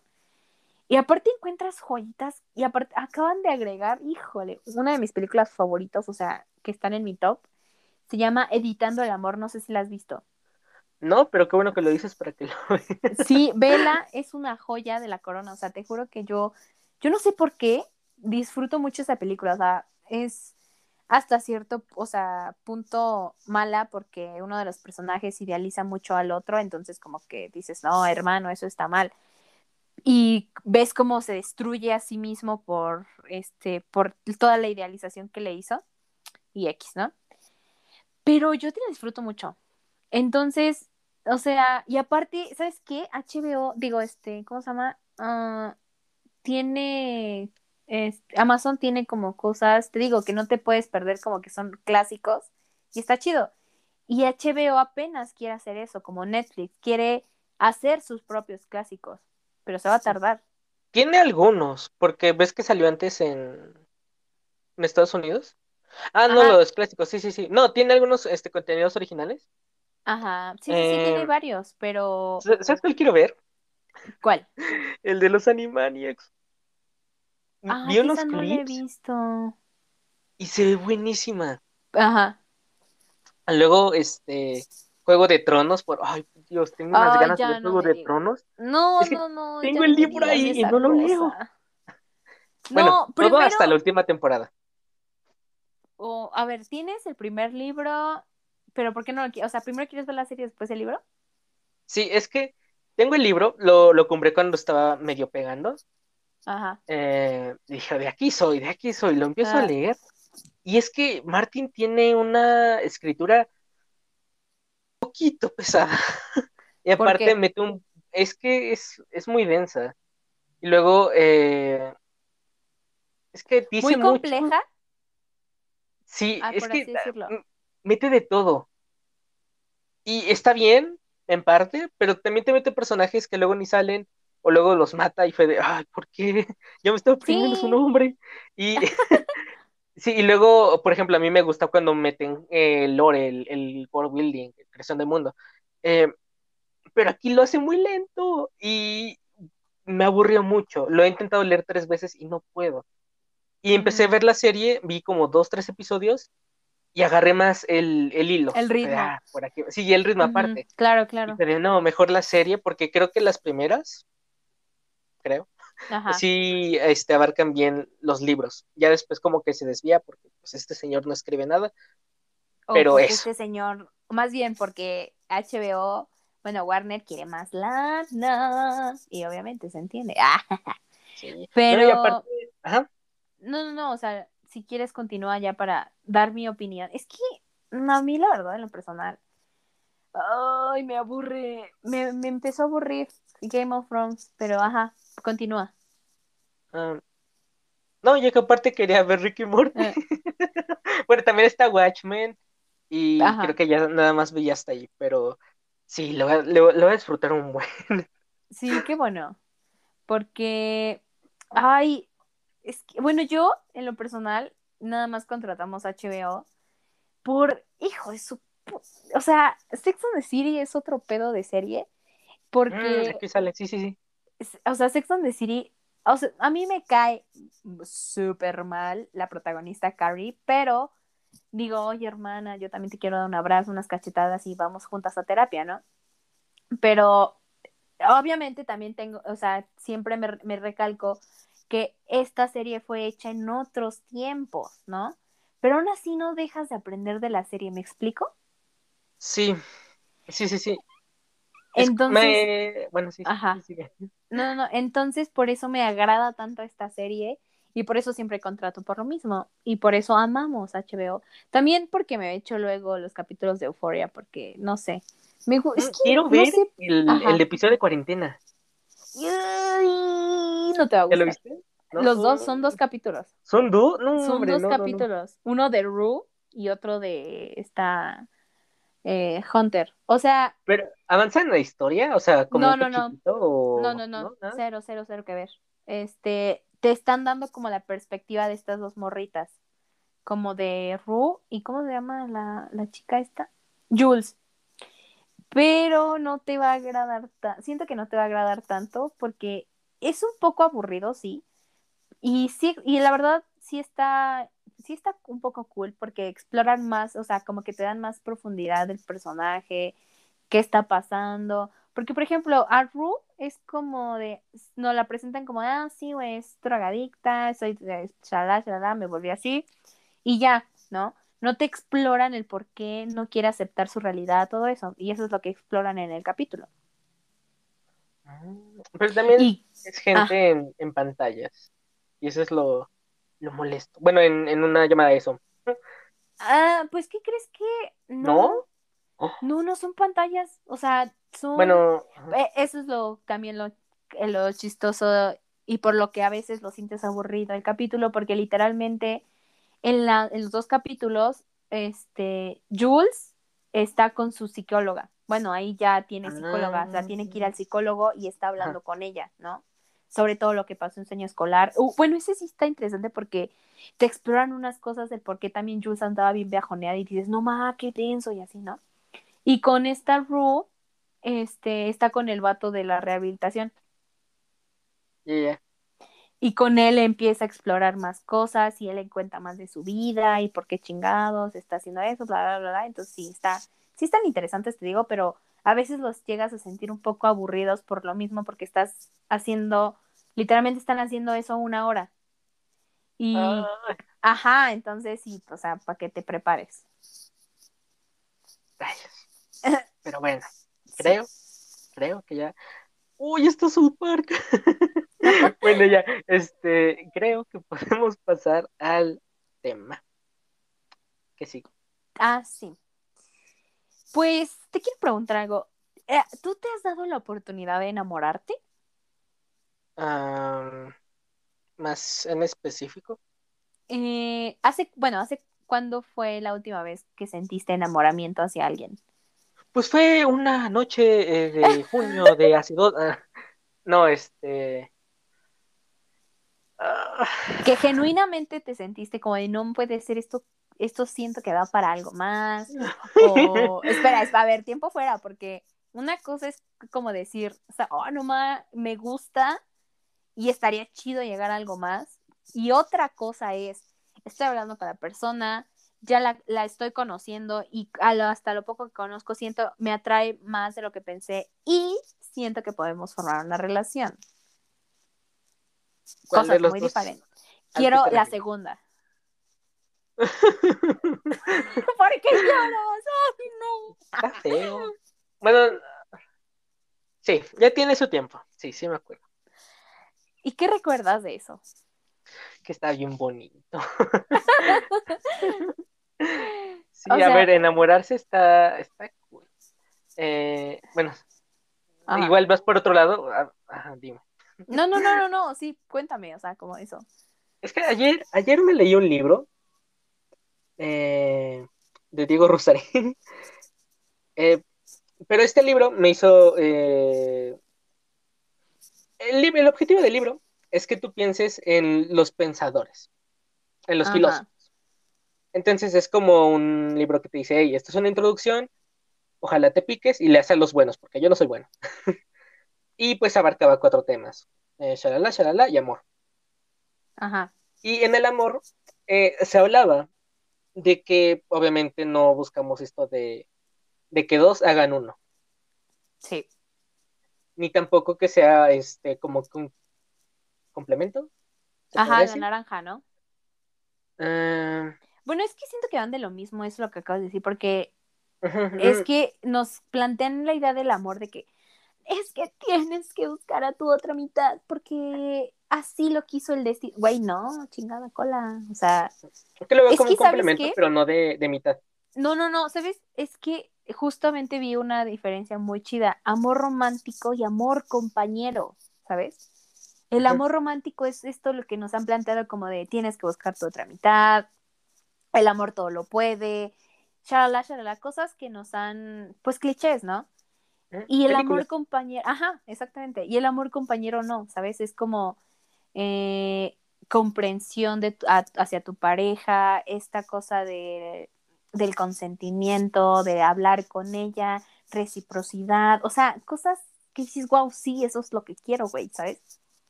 Y aparte encuentras joyitas y aparte acaban de agregar, híjole, una de mis películas favoritas, o sea, que están en mi top, se llama Editando el Amor, no sé si la has visto. No, pero qué bueno que lo dices para que lo veas. Sí, Vela es una joya de la corona, o sea, te juro que yo, yo no sé por qué disfruto mucho esa película, o sea, es hasta cierto, o sea, punto mala porque uno de los personajes idealiza mucho al otro, entonces como que dices, no, hermano, eso está mal. Y ves cómo se destruye a sí mismo por, este, por toda la idealización que le hizo y X, ¿no? Pero yo te la disfruto mucho. Entonces, o sea, y aparte, ¿sabes qué? HBO, digo, este, ¿cómo se llama? Ah, tiene, este, Amazon tiene como cosas, te digo, que no te puedes perder como que son clásicos y está chido. Y HBO apenas quiere hacer eso, como Netflix, quiere hacer sus propios clásicos, pero se va a tardar. Tiene algunos, porque ves que salió antes en, en Estados Unidos. Ah, no, los clásicos, sí, sí, sí. No, tiene algunos este, contenidos originales. Ajá, sí, sí, sí, tiene eh, varios, pero... ¿Sabes cuál quiero ver? ¿Cuál? El de los Animaniacs. Ah, Vi unos no he visto. Y se ve buenísima. Ajá. Luego, este, Juego de Tronos, por, ay, Dios, tengo unas ganas de ver Juego de Tronos. No, no, no. Tengo el libro ahí y no lo leo. Bueno, no, primero... hasta la última temporada. O, a ver, tienes el primer libro, pero ¿por qué no lo quieres? O sea, primero quieres ver la serie después el libro. Sí, es que tengo el libro, lo, lo compré cuando estaba medio pegando. Ajá. Eh, dije, de aquí soy, de aquí soy, lo empiezo a leer. Y es que Martin tiene una escritura un poquito pesada. y aparte mete un... Es que es, es muy densa. Y luego... Eh, es que dice ¿Muy compleja? Sí, ah, es que mete de todo. Y está bien, en parte, pero también te mete personajes que luego ni salen, o luego los mata y fue de, ay, ¿por qué? Ya me estaba oprimiendo su nombre. Y sí, y luego, por ejemplo, a mí me gusta cuando meten el lore, el, el world building, creación del mundo. Eh, pero aquí lo hace muy lento y me aburrió mucho. Lo he intentado leer tres veces y no puedo. Y empecé a ver la serie, vi como dos, tres episodios y agarré más el, hilo. El ritmo. Ah, por aquí. Sí, y el ritmo aparte. Claro, claro. Pero no, mejor la serie porque creo que las primeras, creo, sí este, abarcan bien los libros. Ya después como que se desvía porque pues este señor no escribe nada. pero pues, Este señor, más bien porque HBO, bueno, Warner quiere más lana y obviamente se entiende. sí. Pero... aparte... Ajá. No, no, no, o sea, si quieres continúa ya para dar mi opinión. Es que a mí la verdad, en lo personal, ay, me aburre, me, me empezó a aburrir Game of Thrones, pero ajá, continúa. Ah, no, yo que aparte quería ver Ricky Morty. Ah. bueno, también está Watchmen y creo que ya nada más vi hasta ahí, pero sí, lo, lo, lo voy a disfrutar un buen. sí, qué bueno, porque, ay, bueno, yo en lo personal nada más contratamos HBO por, hijo de su, o sea, Sex and the City es otro pedo de serie porque... Mm, sale, sí, sí, sí. O sea, Sex and the City, o sea, a mí me cae súper mal la protagonista Carrie, pero digo, oye hermana, yo también te quiero dar un abrazo, unas cachetadas y vamos juntas a terapia, ¿no? Pero obviamente también tengo, o sea, siempre me, me recalco que esta serie fue hecha en otros tiempos, ¿no? Pero aún así no dejas de aprender de la serie, ¿me explico? Sí, sí, sí, sí. Entonces, bueno, sí, Ajá. Sí, No, no, no, entonces por eso me agrada tanto esta serie y por eso siempre contrato por lo mismo y por eso amamos HBO. También porque me he hecho luego los capítulos de Euphoria porque no sé, me mm, quiero ver el, el, episodio de cuarentena no te va a gustar. lo viste? Los dos son dos capítulos. ¿Son dos? Son dos capítulos. Uno de Rue y otro de esta eh, Hunter. O sea. Pero, ¿avanza en la historia? O sea, como. No, no, no. No, no, no. Cero, cero, cero que ver. Este. Te están dando como la perspectiva de estas dos morritas. Como de Rue y ¿cómo se llama la, la chica esta? Jules pero no te va a agradar, siento que no te va a agradar tanto porque es un poco aburrido, sí. Y sí, y la verdad sí está, sí está un poco cool porque exploran más, o sea, como que te dan más profundidad del personaje, qué está pasando. Porque, por ejemplo, a Ru es como de, nos la presentan como, ah, sí, güey, es drogadicta, soy, chalá, chalá, me volví así, y ya, ¿no? No te exploran el por qué no quiere aceptar su realidad, todo eso, y eso es lo que exploran en el capítulo. Ah, pero también es gente en, en, pantallas, y eso es lo, lo molesto. Bueno, en, en una llamada de eso. Ah, pues, ¿qué crees que no? ¿No? No, no son pantallas, o sea, son... Bueno... Eh, eso es lo, también lo, lo chistoso y por lo que a veces lo sientes aburrido el capítulo, porque literalmente en, la, en los dos capítulos, este, Jules está con su psicóloga. Bueno, ahí ya tiene psicóloga, o sea, tiene que ir al ah. psicólogo y está hablando con ella, ¿no? Sobre todo lo que pasó en sueño escolar. Uh, bueno, ese sí está interesante porque te exploran unas cosas del por qué también Jules andaba bien viajoneada y dices, no ma, qué denso y así, ¿no? Y con esta Rue, este, está con el vato de la rehabilitación. Yeah. Y con él empieza a explorar más cosas y él le cuenta más de su vida y por qué chingados está haciendo eso, bla, bla, bla, bla. Entonces sí, está, sí están interesantes, te digo, pero a veces los llegas a sentir un poco aburridos por lo mismo, porque estás haciendo, literalmente están haciendo eso una hora. Y, ajá, entonces sí, o sea, para que te prepares. Pero bueno, creo, creo que ya. Uy, está South Park. bueno, ya, este, creo que podemos pasar al tema. Que sí. Ah, sí. Pues te quiero preguntar algo. Eh, ¿Tú te has dado la oportunidad de enamorarte? más en específico. Eh, hace, bueno, hace cuándo fue la última vez que sentiste enamoramiento hacia alguien? Pues fue una noche eh, de junio de ácido. Ah, no, este. Ah. Que genuinamente te sentiste como de no puede ser esto, esto siento que va para algo más. O espera, es, va a haber tiempo fuera, porque una cosa es como decir, o sea, oh, no me gusta y estaría chido llegar a algo más. Y otra cosa es, estoy hablando con la persona, ya la, la estoy conociendo y hasta lo poco que conozco siento, me atrae más de lo que pensé y siento que podemos formar una relación. Cosas muy diferentes. Quiero la segunda. ¿Por qué lloras? Ay, no. Está feo. Bueno, sí, ya tiene su tiempo. Sí, sí me acuerdo. ¿Y qué recuerdas de eso? Que está bien bonito. sí, a ver, enamorarse está, está cool. Eh, bueno, Igual vas por otro lado. Ah, ajá, dime. No, no, no, no, no, sí, cuéntame, o sea, como eso. Es que ayer, ayer me leí un libro eh, de Diego Rosarín. Eh, pero este libro me hizo. Eh, el, el, objetivo del libro es que tú pienses en los pensadores, en los filósofos. Entonces es como un libro que te dice, hey, esto es una introducción ojalá te piques y le a los buenos, porque yo no soy bueno. y pues abarcaba cuatro temas, eh, shalala, shalala y amor. Ajá. Y en el amor eh, se hablaba de que obviamente no buscamos esto de, de que dos hagan uno. Sí. Ni tampoco que sea este como un complemento. Ajá, la naranja, ¿no? Ah. bueno, es que siento que van de lo mismo, es lo que acabas de decir, porque es que nos plantean la idea del amor de que es que tienes que buscar a tu otra mitad porque así lo quiso el destino. Güey, no, chingada cola. O sea, es que lo veo como un complemento, pero no de, de mitad. No, no, no, ¿sabes? Es que justamente vi una diferencia muy chida. Amor romántico y amor compañero, ¿sabes? El amor romántico es esto lo que nos han planteado como de tienes que buscar tu otra mitad, el amor todo lo puede, shalala, shalala, cosas que nos han, pues clichés, ¿no? Eh, y el amor compañero, ajá, exactamente, y el amor compañero no, ¿sabes? Es como eh, comprensión hacia tu pareja, esta cosa de, del consentimiento, de hablar con ella, reciprocidad, o sea, cosas que dices, wow, sí, eso es lo que quiero, güey, ¿sabes?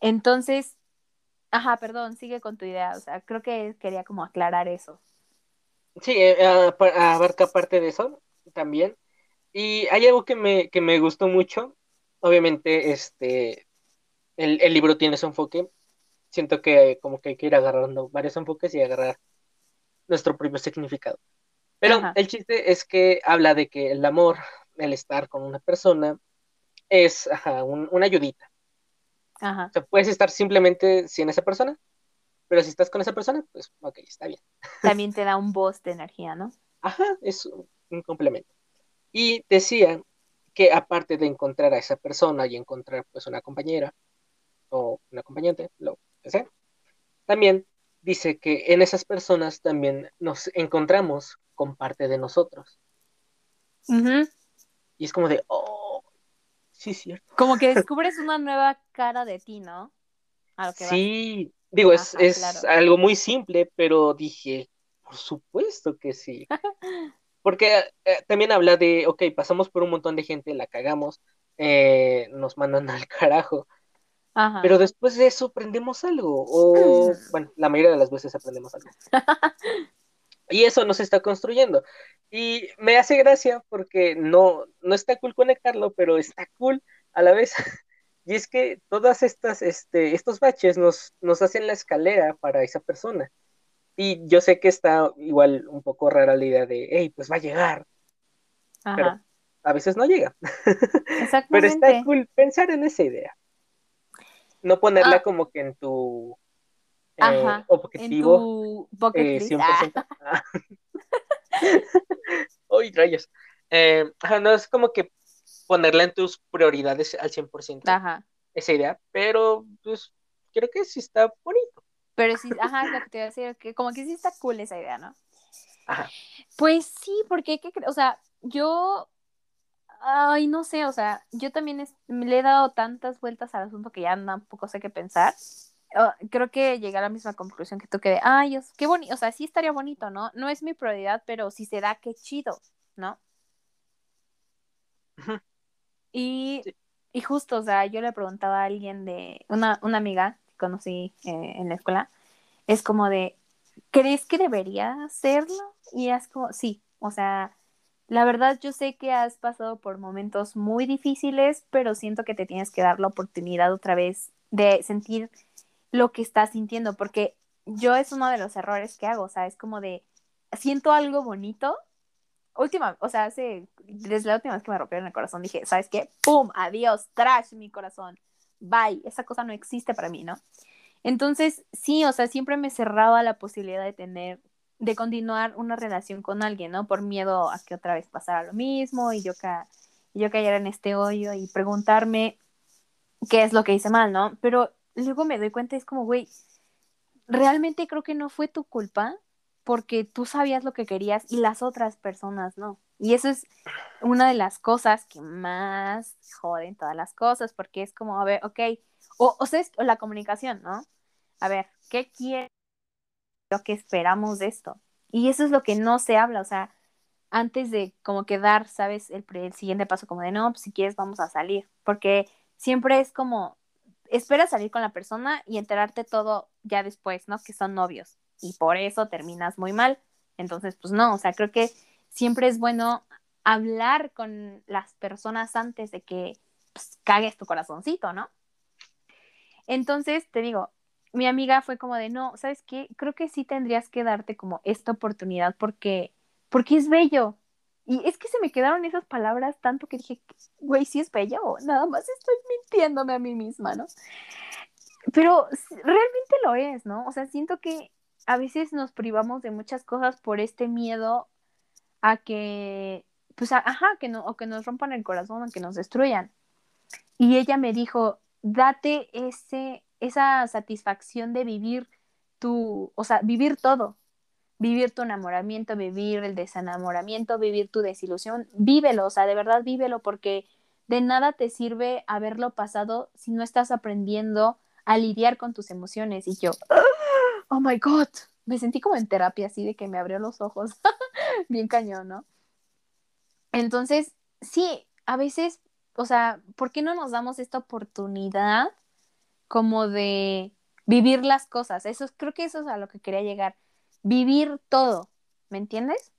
Entonces, ajá, perdón, sigue con tu idea, o sea, creo que quería como aclarar eso. Sí, eh, abarca parte de eso también. Y hay algo que me, que me gustó mucho. Obviamente, este, el, el libro tiene su enfoque. Siento que como que hay que ir agarrando varios enfoques y agarrar nuestro propio significado. Pero Ajá. el chiste es que habla de que el amor, el estar con una persona, es ajá, un- una ayudita. Ajá. O sea, puedes estar simplemente sin esa persona, pero si estás con esa persona, pues ok, está bien. También te da un boost de energía, ¿no? Ajá, es un, un complemento. Y decía que aparte de encontrar a esa persona y encontrar pues una compañera o un acompañante, lo que sea, también dice que en esas personas también nos encontramos con parte de nosotros. Y es como de, oh, sí, cierto. Como que descubres una nueva cara de ti, ¿no? A lo que vas. Sí, digo, es, es claro. algo muy simple, pero dije, por supuesto que sí. Porque eh, también habla de, ok, pasamos por un montón de gente, la cagamos, eh, nos mandan al carajo, Ajá. pero después de eso aprendemos algo, o bueno, la mayoría de las veces aprendemos algo. Y eso nos está construyendo. Y me hace gracia porque no, no está cool conectarlo, pero está cool a la vez. Y es que todas estas, este, estos baches nos, nos hacen la escalera para esa persona. Y yo sé que está igual un poco rara la idea de, hey, pues va a llegar. Pero Ajá. a veces no llega. Pero Exactamente. está cool pensar en esa idea. No ponerla Ah. como que en tu eh, Ajá. En objetivo tu eh, list. 100%. Ah. Uy, rayos. Eh, ajá, no es como que ponerla en tus prioridades al 100% Ah, Ajá. esa idea, pero pues creo que sí está bonito. Pero sí, ajá, lo que te iba a decir, que como que sí está cool esa idea, ¿no? Ajá. Pues sí, porque, ¿qué cre- o sea, yo, ay, no sé, o sea, yo también es- le he dado tantas vueltas al asunto que ya tampoco sé qué pensar. Ah, creo que llegué a la misma conclusión que tú, que de, ay, es- qué bonito, o sea, sí estaría bonito, ¿no? No es mi prioridad, pero si se da, qué chido, ¿no? Y, Sí. y justo, o sea, yo le preguntaba a alguien de, una, una amiga que conocí eh, en la escuela, es como de, ¿crees que debería hacerlo? Y es como, sí, o sea, la verdad yo sé que has pasado por momentos muy difíciles, pero siento que te tienes que dar la oportunidad otra vez de sentir lo que estás sintiendo, porque yo es uno de los errores que hago, o sea, es como de, siento algo bonito, última, o sea, hace, desde la última vez que me rompieron el corazón, dije, ¿sabes qué? ¡Pum! Adiós, trash mi corazón, bye, esa cosa no existe para mí, ¿no? Entonces, sí, o sea, siempre me cerraba la posibilidad de tener, de continuar una relación con alguien, ¿no? Por miedo a que otra vez pasara lo mismo y yo, ca yo cayera en este hoyo y preguntarme qué es lo que hice mal, ¿no? Pero luego me doy cuenta, es como, güey, realmente creo que no fue tu culpa porque tú sabías lo que querías y las otras personas no. Y eso es una de las cosas que más joden todas las cosas, porque es como, a ver, ok, o, o sea, es la comunicación, ¿no? A ver, ¿qué quiere lo que esperamos de esto? Y eso es lo que no se habla, o sea, antes de como que dar, ¿sabes? El, siguiente paso como de, no, pues si quieres vamos a salir, porque siempre es como, esperas salir con la persona y enterarte todo ya después, ¿no? Que son novios y por eso terminas muy mal. Entonces, pues no, o sea, creo que siempre es bueno hablar con las personas antes de que pues, cagues tu corazoncito, ¿no? Entonces, te digo, mi amiga fue como de, no, ¿sabes qué? Creo que sí tendrías que darte como esta oportunidad porque, porque es bello. Y es que se me quedaron esas palabras tanto que dije, güey, sí es bello, nada más estoy mintiéndome a mí misma, ¿no? Pero realmente lo es, ¿no? O sea, siento que a veces nos privamos de muchas cosas por este miedo a que, pues, a, ajá, que no, o que nos rompan el corazón o que nos destruyan. Y ella me dijo, date ese, esa satisfacción de vivir tu, o sea, vivir todo, vivir tu enamoramiento, vivir el desenamoramiento, vivir tu desilusión, vívelo, o sea, de verdad vívelo porque de nada te sirve haberlo pasado si no estás aprendiendo a lidiar con tus emociones. Y yo, oh my God, me sentí como en terapia, así de que me abrió los ojos, bien cañón, ¿no? Entonces, sí, a veces, o sea, ¿por qué no nos damos esta oportunidad como de vivir las cosas. Eso creo que eso es a lo que quería llegar. Vivir todo, ¿me entiendes?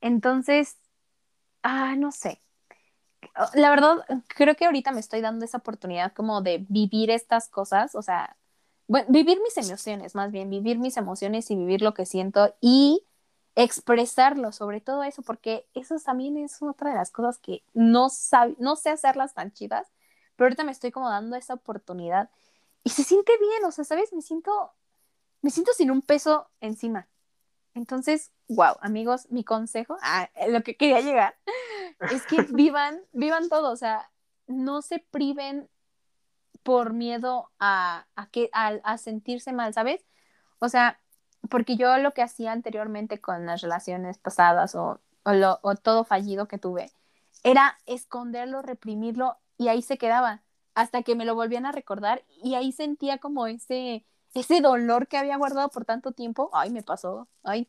Entonces, ah, no sé. La verdad, creo que ahorita me estoy dando esa oportunidad como de vivir estas cosas, o sea, bueno, vivir mis emociones, más bien, vivir mis emociones y vivir lo que siento y expresarlo, sobre todo eso, porque eso también es otra de las cosas que no, no sé hacerlas tan chidas, pero ahorita me estoy como dando esa oportunidad y se siente bien, o sea, ¿sabes? Me siento, me siento sin un peso encima. Entonces, wow, amigos, mi consejo, ah, lo que quería llegar, es que vivan, vivan todo, o sea, no se priven por miedo a, a, que, a, sentirse mal, ¿sabes? O sea, porque yo lo que hacía anteriormente con las relaciones pasadas o, o, lo, o todo fallido que tuve, era esconderlo, reprimirlo y ahí se quedaba hasta que me lo volvían a recordar y ahí sentía como ese, ese dolor que había guardado por tanto tiempo. Ay, me pasó, ay,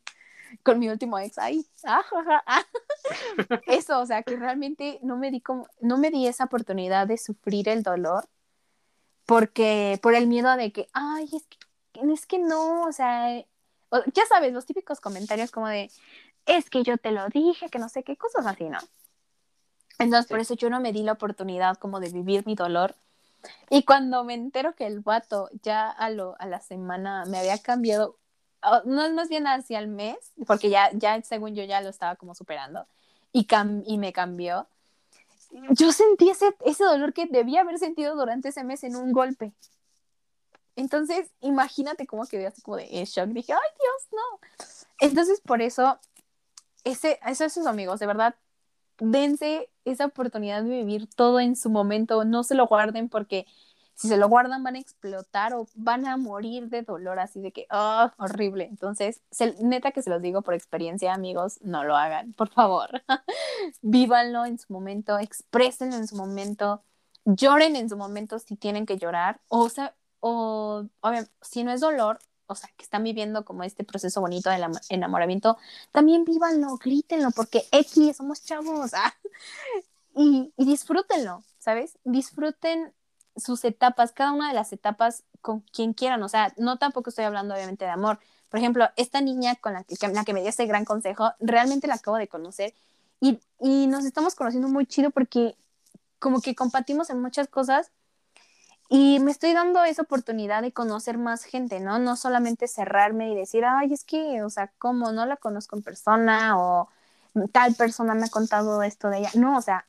con mi último ex, ay, ah, eso, o sea, que realmente no me di como, no me di esa oportunidad de sufrir el dolor porque por el miedo de que, ay, es que, es que no, o sea, ya sabes, los típicos comentarios como de, es que yo te lo dije, que no sé qué cosas así, ¿no? Entonces, por eso yo no me di la oportunidad como de vivir mi dolor. Y cuando me entero que el vato ya a, lo, a la semana me había cambiado, no es más bien hacia el mes, porque ya, ya según yo ya lo estaba como superando, y, y me cambió, yo sentí ese, ese dolor que debía haber sentido durante ese mes en un golpe. Entonces, imagínate cómo quedé así como de shock. Dije, ay Dios, no. Entonces, por eso, ese, esos amigos, de verdad, dense esa oportunidad de vivir todo en su momento, no se lo guarden porque si se lo guardan van a explotar o van a morir de dolor, así de que, oh, horrible. Entonces, neta que se los digo por experiencia, amigos, no lo hagan, por favor. Vívanlo en su momento, exprésenlo en su momento, lloren en su momento si tienen que llorar, o, sea, o, si no es dolor, o sea, que están viviendo como este proceso bonito del enamoramiento, también vívanlo, grítenlo, porque X, somos chavos, ah, y, y disfrútenlo, ¿sabes? Disfruten sus etapas, cada una de las etapas con quien quieran, o sea, no tampoco estoy hablando obviamente de amor. Por ejemplo, esta niña con la que, la que me dio este gran consejo, realmente la acabo de conocer y, y nos estamos conociendo muy chido porque como que compartimos en muchas cosas y me estoy dando esa oportunidad de conocer más gente, ¿no? No solamente cerrarme y decir, ay, es que, o sea, ¿cómo no la conozco en persona o tal persona me ha contado esto de ella? No, o sea,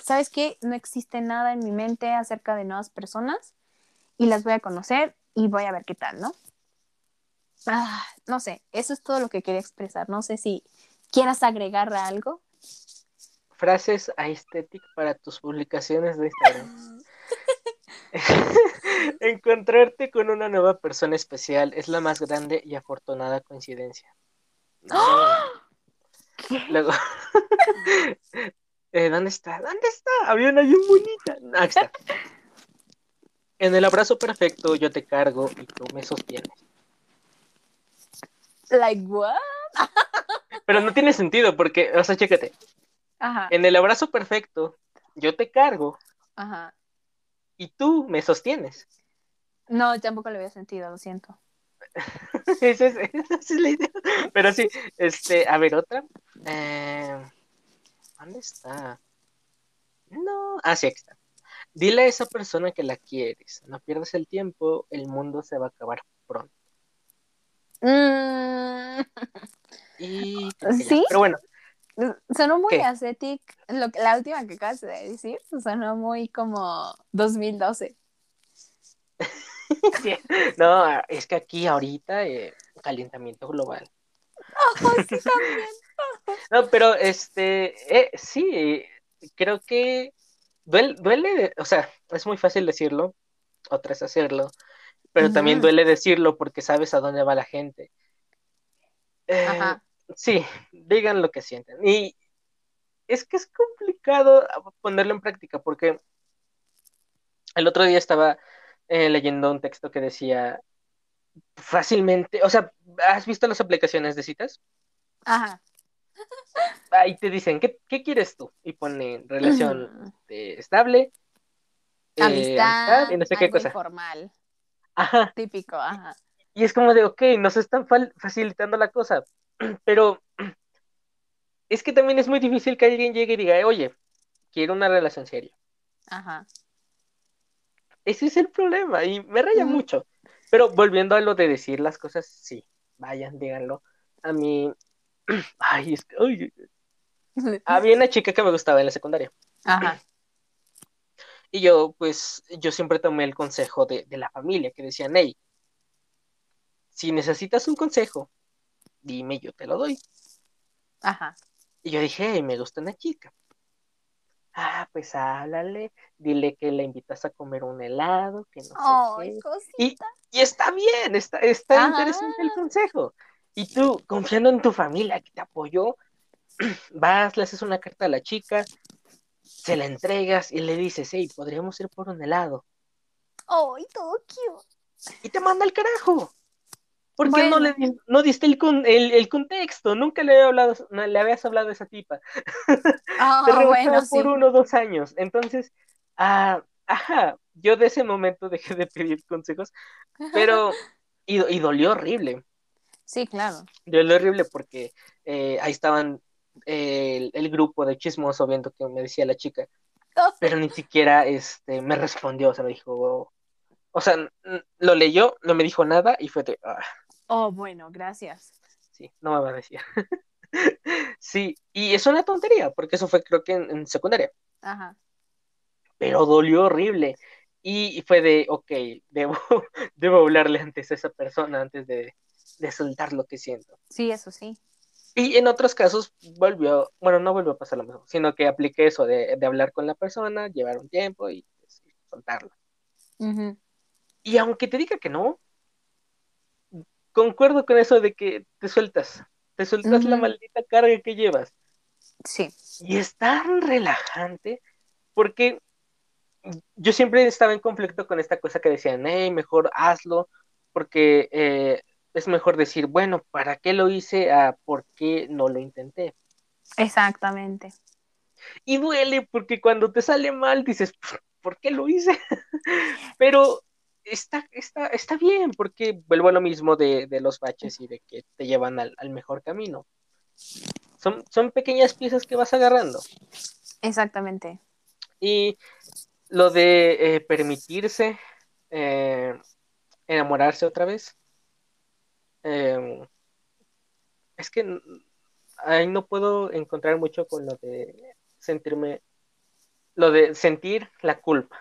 ¿sabes qué? No existe nada en mi mente acerca de nuevas personas y las voy a conocer y voy a ver qué tal, ¿no? Ah, no sé, eso es todo lo que quería expresar. No sé si quieras agregar algo. Frases aesthetic para tus publicaciones de Instagram. Encontrarte con una nueva persona especial es la más grande y afortunada coincidencia. Luego, eh, ¿dónde está? ¿Dónde está? Había una bien bonita. Ah, está. En el abrazo perfecto yo te cargo y tú me sostienes. Like what? Pero no tiene sentido porque, o sea, chécate. Ajá. En el abrazo perfecto yo te cargo. Ajá y tú me sostienes. No, tampoco lo había sentido, lo siento. esa, es, la idea. Pero sí, este, a ver, otra. Eh, ¿Dónde está? No, ah, sí, aquí está. Dile a esa persona que la quieres. No pierdas el tiempo, el mundo se va a acabar pronto. Mm. Y ¿Sí? Pero bueno, Sonó muy ascetic. Lo, la última que acabas de decir sonó muy como 2012. No, es que aquí ahorita eh, calentamiento global. Oh, sí, también. No, pero este, eh, sí, creo que duele, duele, o sea, es muy fácil decirlo, otra es hacerlo, pero también duele decirlo porque sabes a dónde va la gente. Ajá. Eh, sí, digan lo que sienten. Y es que es complicado ponerlo en práctica porque el otro día estaba eh, leyendo un texto que decía fácilmente, o sea, ¿has visto las aplicaciones de citas? Ajá. Ahí te dicen, ¿qué, quieres tú? Y pone relación estable, eh, Amistad, y no sé qué cosa. informal, Ajá. típico, ajá. Y es como de, ok, nos están facilitando la cosa, pero es que también es muy difícil que alguien llegue y diga, oye, quiero una relación seria. Ajá. Ese es el problema y me raya mucho. Pero volviendo a lo de decir las cosas, sí, vayan, díganlo. A mí, ay, es que, ay, había una chica que me gustaba en la secundaria Ajá. y yo, pues, yo siempre tomé el consejo de, de la familia que decían, hey, si necesitas un consejo, dime, yo te lo doy. Ajá. Y yo dije, hey, me gusta una chica. Ah, pues háblale, dile que la invitas a comer un helado, que no sé qué. Y, y está bien, está, está Ajá. interesante el consejo. Y tú, confiando en tu familia que te apoyó, vas, le haces una carta a la chica, se la entregas y le dices, hey, podríamos ir por un helado. Ay, todo cute. Y te manda al carajo. ¿Por qué no, Bueno. le, no diste el, con- el, el contexto? Nunca le, había hablado, no, le habías hablado a esa tipa. Ah, Te bueno, sí. por uno o dos años. Entonces, ah, ajá, yo de ese momento dejé de pedir consejos, pero, y, y dolió horrible. Sí, claro. Dolió horrible porque eh, ahí estaban eh, el, el grupo de chismoso viendo que me decía la chica, pero ni siquiera este, me respondió, o sea, me dijo, o sea, lo leyó, no me dijo nada y fue de, ah, Oh, bueno, gracias. sí, no me va a decir. sí, y es una tontería, porque eso fue creo que en, en secundaria, Ajá. pero dolió horrible. Y, y fue de, ok, debo, debo hablarle antes a esa persona, antes de, de soltar lo que siento. Sí, eso sí. Y en otros casos volvió, bueno, no volvió a pasar lo mismo, sino que apliqué eso de, de hablar con la persona, llevar un tiempo y pues, soltarlo. Y aunque te diga que no, concuerdo con eso de que te sueltas, te sueltas la maldita carga que llevas. Sí. Y es tan relajante porque yo siempre estaba en conflicto con esta cosa que decían, hey, mejor hazlo, porque eh, es mejor decir, bueno, ¿para qué lo hice? a por qué no lo intenté. Exactamente. Y duele porque cuando te sale mal dices, ¿por qué lo hice? Pero está, está, está bien porque vuelvo a lo mismo de, de los baches y de que te llevan al, al mejor camino. Son, son pequeñas piezas que vas agarrando. Exactamente. Y lo de eh, permitirse eh, enamorarse otra vez, eh, es que ahí no puedo encontrar mucho con lo de sentirme, lo de sentir la culpa.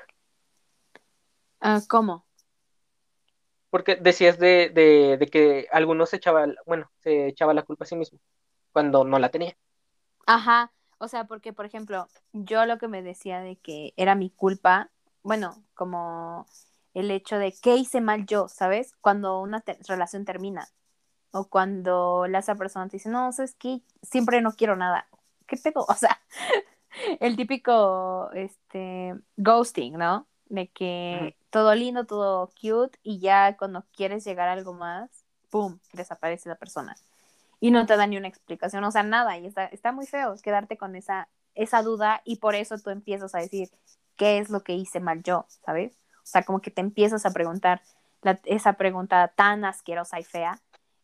Ah, ¿Cómo? Porque decías de, de, de que algunos se echaba, bueno, se echaba la culpa a sí mismo cuando no la tenía. Ajá. O sea, porque, por ejemplo, yo lo que me decía de que era mi culpa, bueno, como el hecho de qué hice mal yo, ¿sabes? Cuando una te- relación termina. O cuando la esa persona te dice, no, ¿sabes qué? Siempre no quiero nada. ¿Qué pedo? O sea, el típico, este, ghosting, ¿no? De que todo lindo, todo cute, y ya cuando quieres llegar a algo más, ¡pum! desaparece la persona. Y no te da ni una explicación, o sea, nada, y está, está muy feo quedarte con esa, esa duda, y por eso tú empiezas a decir, ¿qué es lo que hice mal yo? ¿Sabes? O sea, como que te empiezas a preguntar la- esa pregunta tan asquerosa y fea,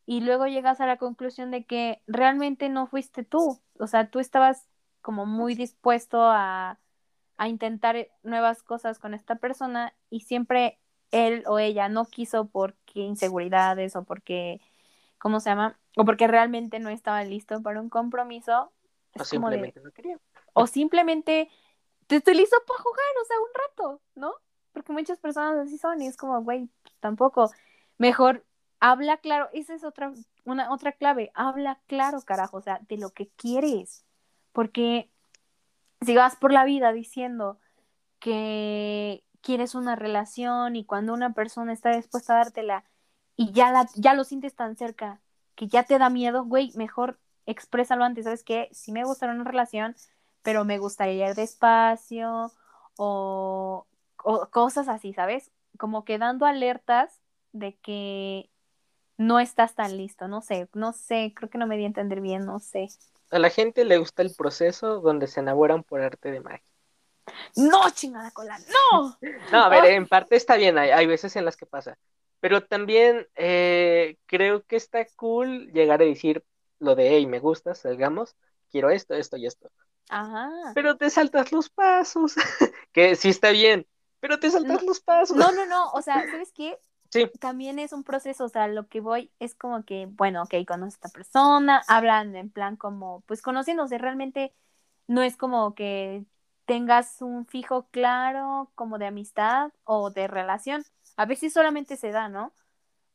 y luego llegas a la conclusión de que realmente no fuiste tú, o sea, tú estabas como muy dispuesto a, a intentar nuevas cosas con esta persona y siempre él o ella no quiso porque inseguridades o porque, ¿cómo se llama? O porque realmente no estaba listo para un compromiso. O de, simplemente no quería. o simplemente te estoy listo para jugar, o sea, un rato, ¿no? Porque muchas personas así son y es como, güey, tampoco. Mejor habla claro, esa es otra, una, otra clave, habla claro, carajo, o sea, de lo que quieres. Porque si vas por la vida diciendo que quieres una relación y cuando una persona está dispuesta a dártela y ya, la, ya lo sientes tan cerca que ya te da miedo, güey, mejor exprésalo antes, ¿sabes qué? Sí me gustaría una relación, pero me gustaría ir despacio o, o cosas así, ¿sabes? Como que dando alertas de que no estás tan listo, no sé, no sé, creo que no me di a entender bien, no sé. A la gente le gusta el proceso donde se enamoran por arte de magia. No, chingada cola, no. No, a ver, en parte está bien, hay, hay veces en las que pasa. Pero también eh, creo que está cool llegar a decir lo de, hey, me gusta, salgamos, quiero esto, esto y esto. Ajá. Pero te saltas los pasos, que sí está bien, pero te saltas los pasos. No, no, no, o sea, ¿sabes qué? Sí. También es un proceso, o sea, lo que voy es como que, bueno, ok, conoces a esta persona, hablan en plan como, pues conociéndose, realmente no es como que tengas un fijo claro como de amistad o de relación. A veces solamente se da, ¿no?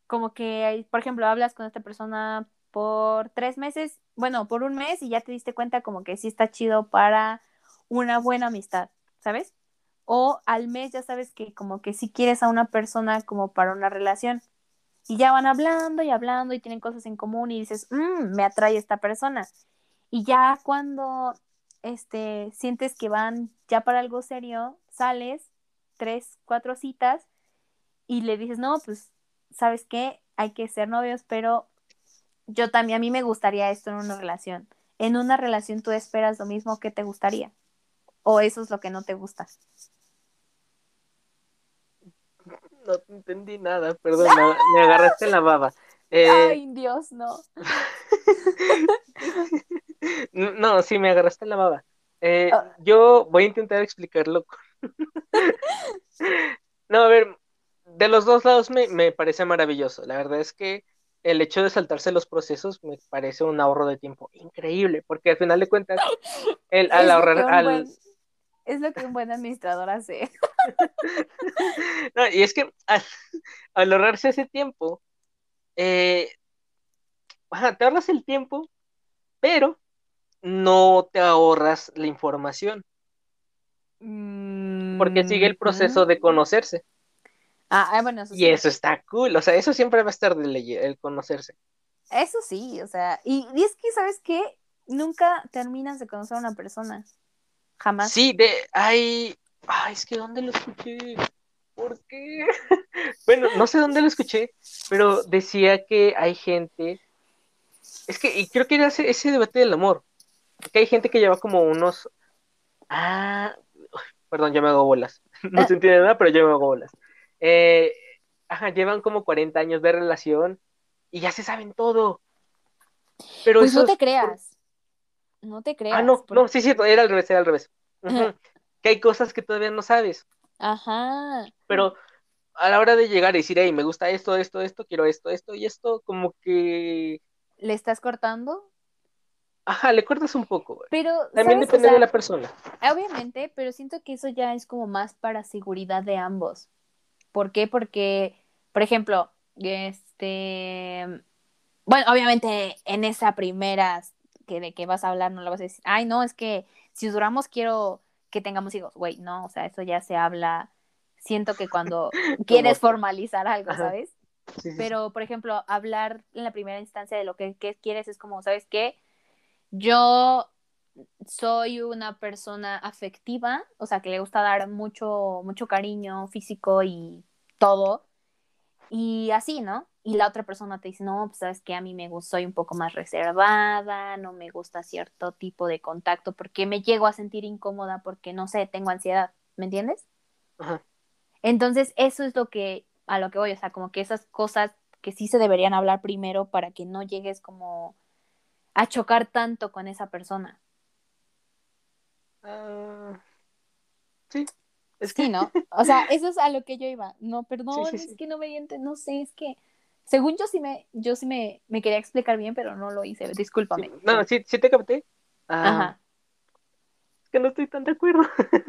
Como que, por ejemplo, hablas con esta persona por tres meses, bueno, por un mes y ya te diste cuenta como que sí está chido para una buena amistad, ¿sabes? O al mes ya sabes que como que si quieres a una persona como para una relación. Y ya van hablando y hablando y tienen cosas en común y dices, "Mm, me atrae esta persona. Y ya cuando este, sientes que van ya para algo serio, sales tres, cuatro citas y le dices, no, pues, ¿sabes qué? Hay que ser novios, pero yo también, a mí me gustaría esto en una relación. En una relación tú esperas lo mismo que te gustaría. O eso es lo que no te gusta. No te entendí nada, perdón, me, agarraste la baba. Eh, Ay, Dios, no. no, sí, me agarraste la baba. Eh, Ah. yo voy a intentar explicarlo. no, a ver, de los dos lados me, me parece maravilloso. La verdad es que el hecho de saltarse los procesos me parece un ahorro de tiempo increíble, porque al final de cuentas, el, al ahorrar, al, es lo que un buen administrador hace. No, y es que al, al ahorrarse ese tiempo, eh, te ahorras el tiempo, pero no te ahorras la información, porque sigue el proceso de conocerse. Ah, ah, bueno, eso Y sí. eso está cool, o sea, eso siempre va a estar de ley, el conocerse. Eso sí, o sea, y, y es que, ¿sabes qué? Nunca terminas de conocer a una persona. Jamás. Sí, de, ay, ay, es que ¿dónde lo escuché? ¿Por qué? Bueno, no sé dónde lo escuché, pero decía que hay gente, es que, y creo que era ese, ese debate del amor, que hay gente que lleva como unos, ah, perdón, ya me hago bolas, no se entiende nada, pero yo me hago bolas. Eh, ajá, llevan como 40 años de relación y ya se saben todo. Pero pues no te creas. No te creas. Ah, no, porque- no, sí, sí, era al revés, era al revés. Que hay cosas que todavía no sabes, Ajá. pero a la hora de llegar y decir, hey, me gusta esto, esto, esto, quiero esto, esto y esto, como que, ¿Le estás cortando? ajá, le cortas un poco. Pero, También ¿sabes? O depende sea, de la persona. Obviamente, pero siento que eso ya es como más para seguridad de ambos. ¿Por qué? Porque, por ejemplo, este, bueno, obviamente en esa primera que de que vas a hablar no lo vas a decir, ay, no, es que si duramos quiero que tengamos hijos, güey, no, o sea, eso ya se habla, siento que cuando quieres formalizar algo, Ajá. ¿sabes? Sí, sí, sí. Pero, por ejemplo, hablar en la primera instancia de lo que, que quieres es como, ¿sabes qué? Yo soy una persona afectiva, o sea, que le gusta dar mucho, mucho cariño físico y todo. Y así, ¿no? Y la otra persona te dice, no, pues sabes que a mí me gusta, soy un poco más reservada, no me gusta cierto tipo de contacto porque me llego a sentir incómoda porque, no sé, tengo ansiedad, ¿me entiendes? Ajá. Entonces, eso es lo que, a lo que voy, o sea, como que esas cosas que sí se deberían hablar primero para que no llegues como a chocar tanto con esa persona. Ah, sí, es Sí, ¿no? O sea, eso es a lo que yo iba. No, perdón, Sí, sí, es que no me diente, no sé, es que según yo sí me, yo sí me, me quería explicar bien, pero no lo hice, discúlpame. no, sí, sí te capté. Ah, Ajá. es que no estoy tan de acuerdo.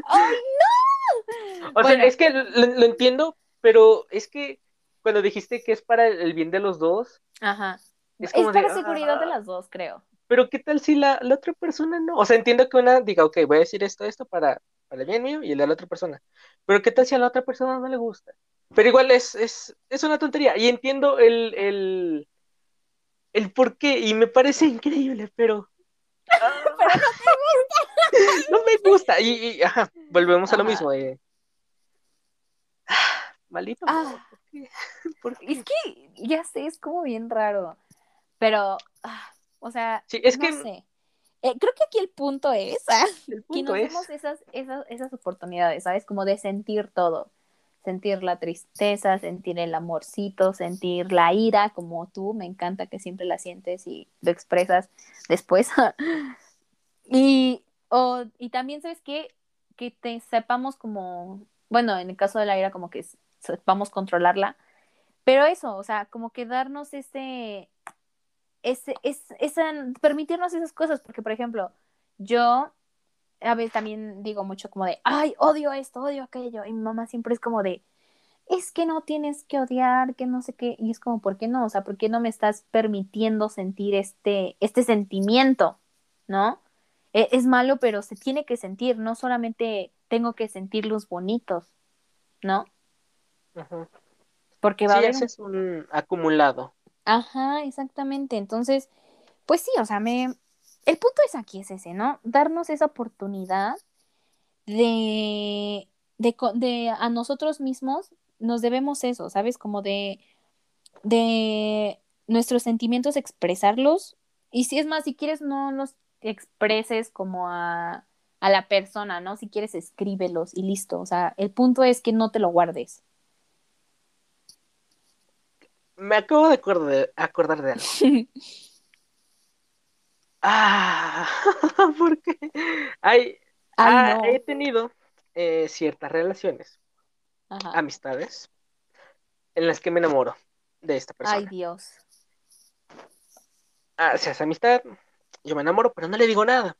¡Ay, O Bueno. sea, es que lo, lo entiendo, pero es que cuando dijiste que es para el bien de los dos, Ajá. Es Es, como de, para seguridad de ah. las dos, creo. pero ¿qué tal si la, la otra persona no? O sea, entiendo que una diga, ok, voy a decir esto, esto para, el bien mío y el de la otra persona. Pero ¿qué tal si a la otra persona no le gusta? Pero igual es, es, es una tontería. Y entiendo el, el, el por qué. Y me parece increíble, pero. ah, Pero no no me gusta. Y, y, ajá, volvemos a lo mismo. eh. Ah, Maldito. Ah. ¿por qué? ¿Por qué? Es que ya sé, es como bien raro. Pero, ah, o sea, Sí, es no que- sé. Eh, creo que aquí el punto es ah, El que punto nos es, demos esas, esas, esas oportunidades, ¿sabes? Como de sentir todo. Sentir la tristeza, sentir el amorcito, sentir la ira, como tú, me encanta que siempre la sientes y lo expresas después. y, o, y también, ¿sabes qué? Que te sepamos como, bueno, en el caso de la ira, como que sepamos controlarla, pero eso, o sea, como que darnos ese, ese, es, esa, permitirnos esas cosas, porque por ejemplo, yo a veces también digo mucho como de, ay, odio esto, odio aquello, y mi mamá siempre es como de, es que no tienes que odiar, que no sé qué, y es como, ¿por qué no? O sea, ¿por qué no me estás permitiendo sentir este, este sentimiento? ¿No? E es malo, pero se tiene que sentir, no solamente tengo que sentir los bonitos, ¿no? Porque va sí, a haber ese es un acumulado. Ajá, exactamente. Entonces, pues sí, o sea, me el punto es aquí es ese, ¿no? Darnos esa oportunidad de, de, de a nosotros mismos nos debemos eso, ¿sabes? Como de, de nuestros sentimientos expresarlos. Y si es más, si quieres, no los expreses como a, a la persona, ¿no? Si quieres, escríbelos y listo. O sea, el punto es que no te lo guardes. Me acabo de acordar de, acordar de algo. ah, porque hay, Ay, ah, no. he tenido eh, ciertas relaciones, Ajá. amistades, en las que me enamoro de esta persona. Ay, Dios. Ah, se hace amistad, yo me enamoro, pero no le digo nada.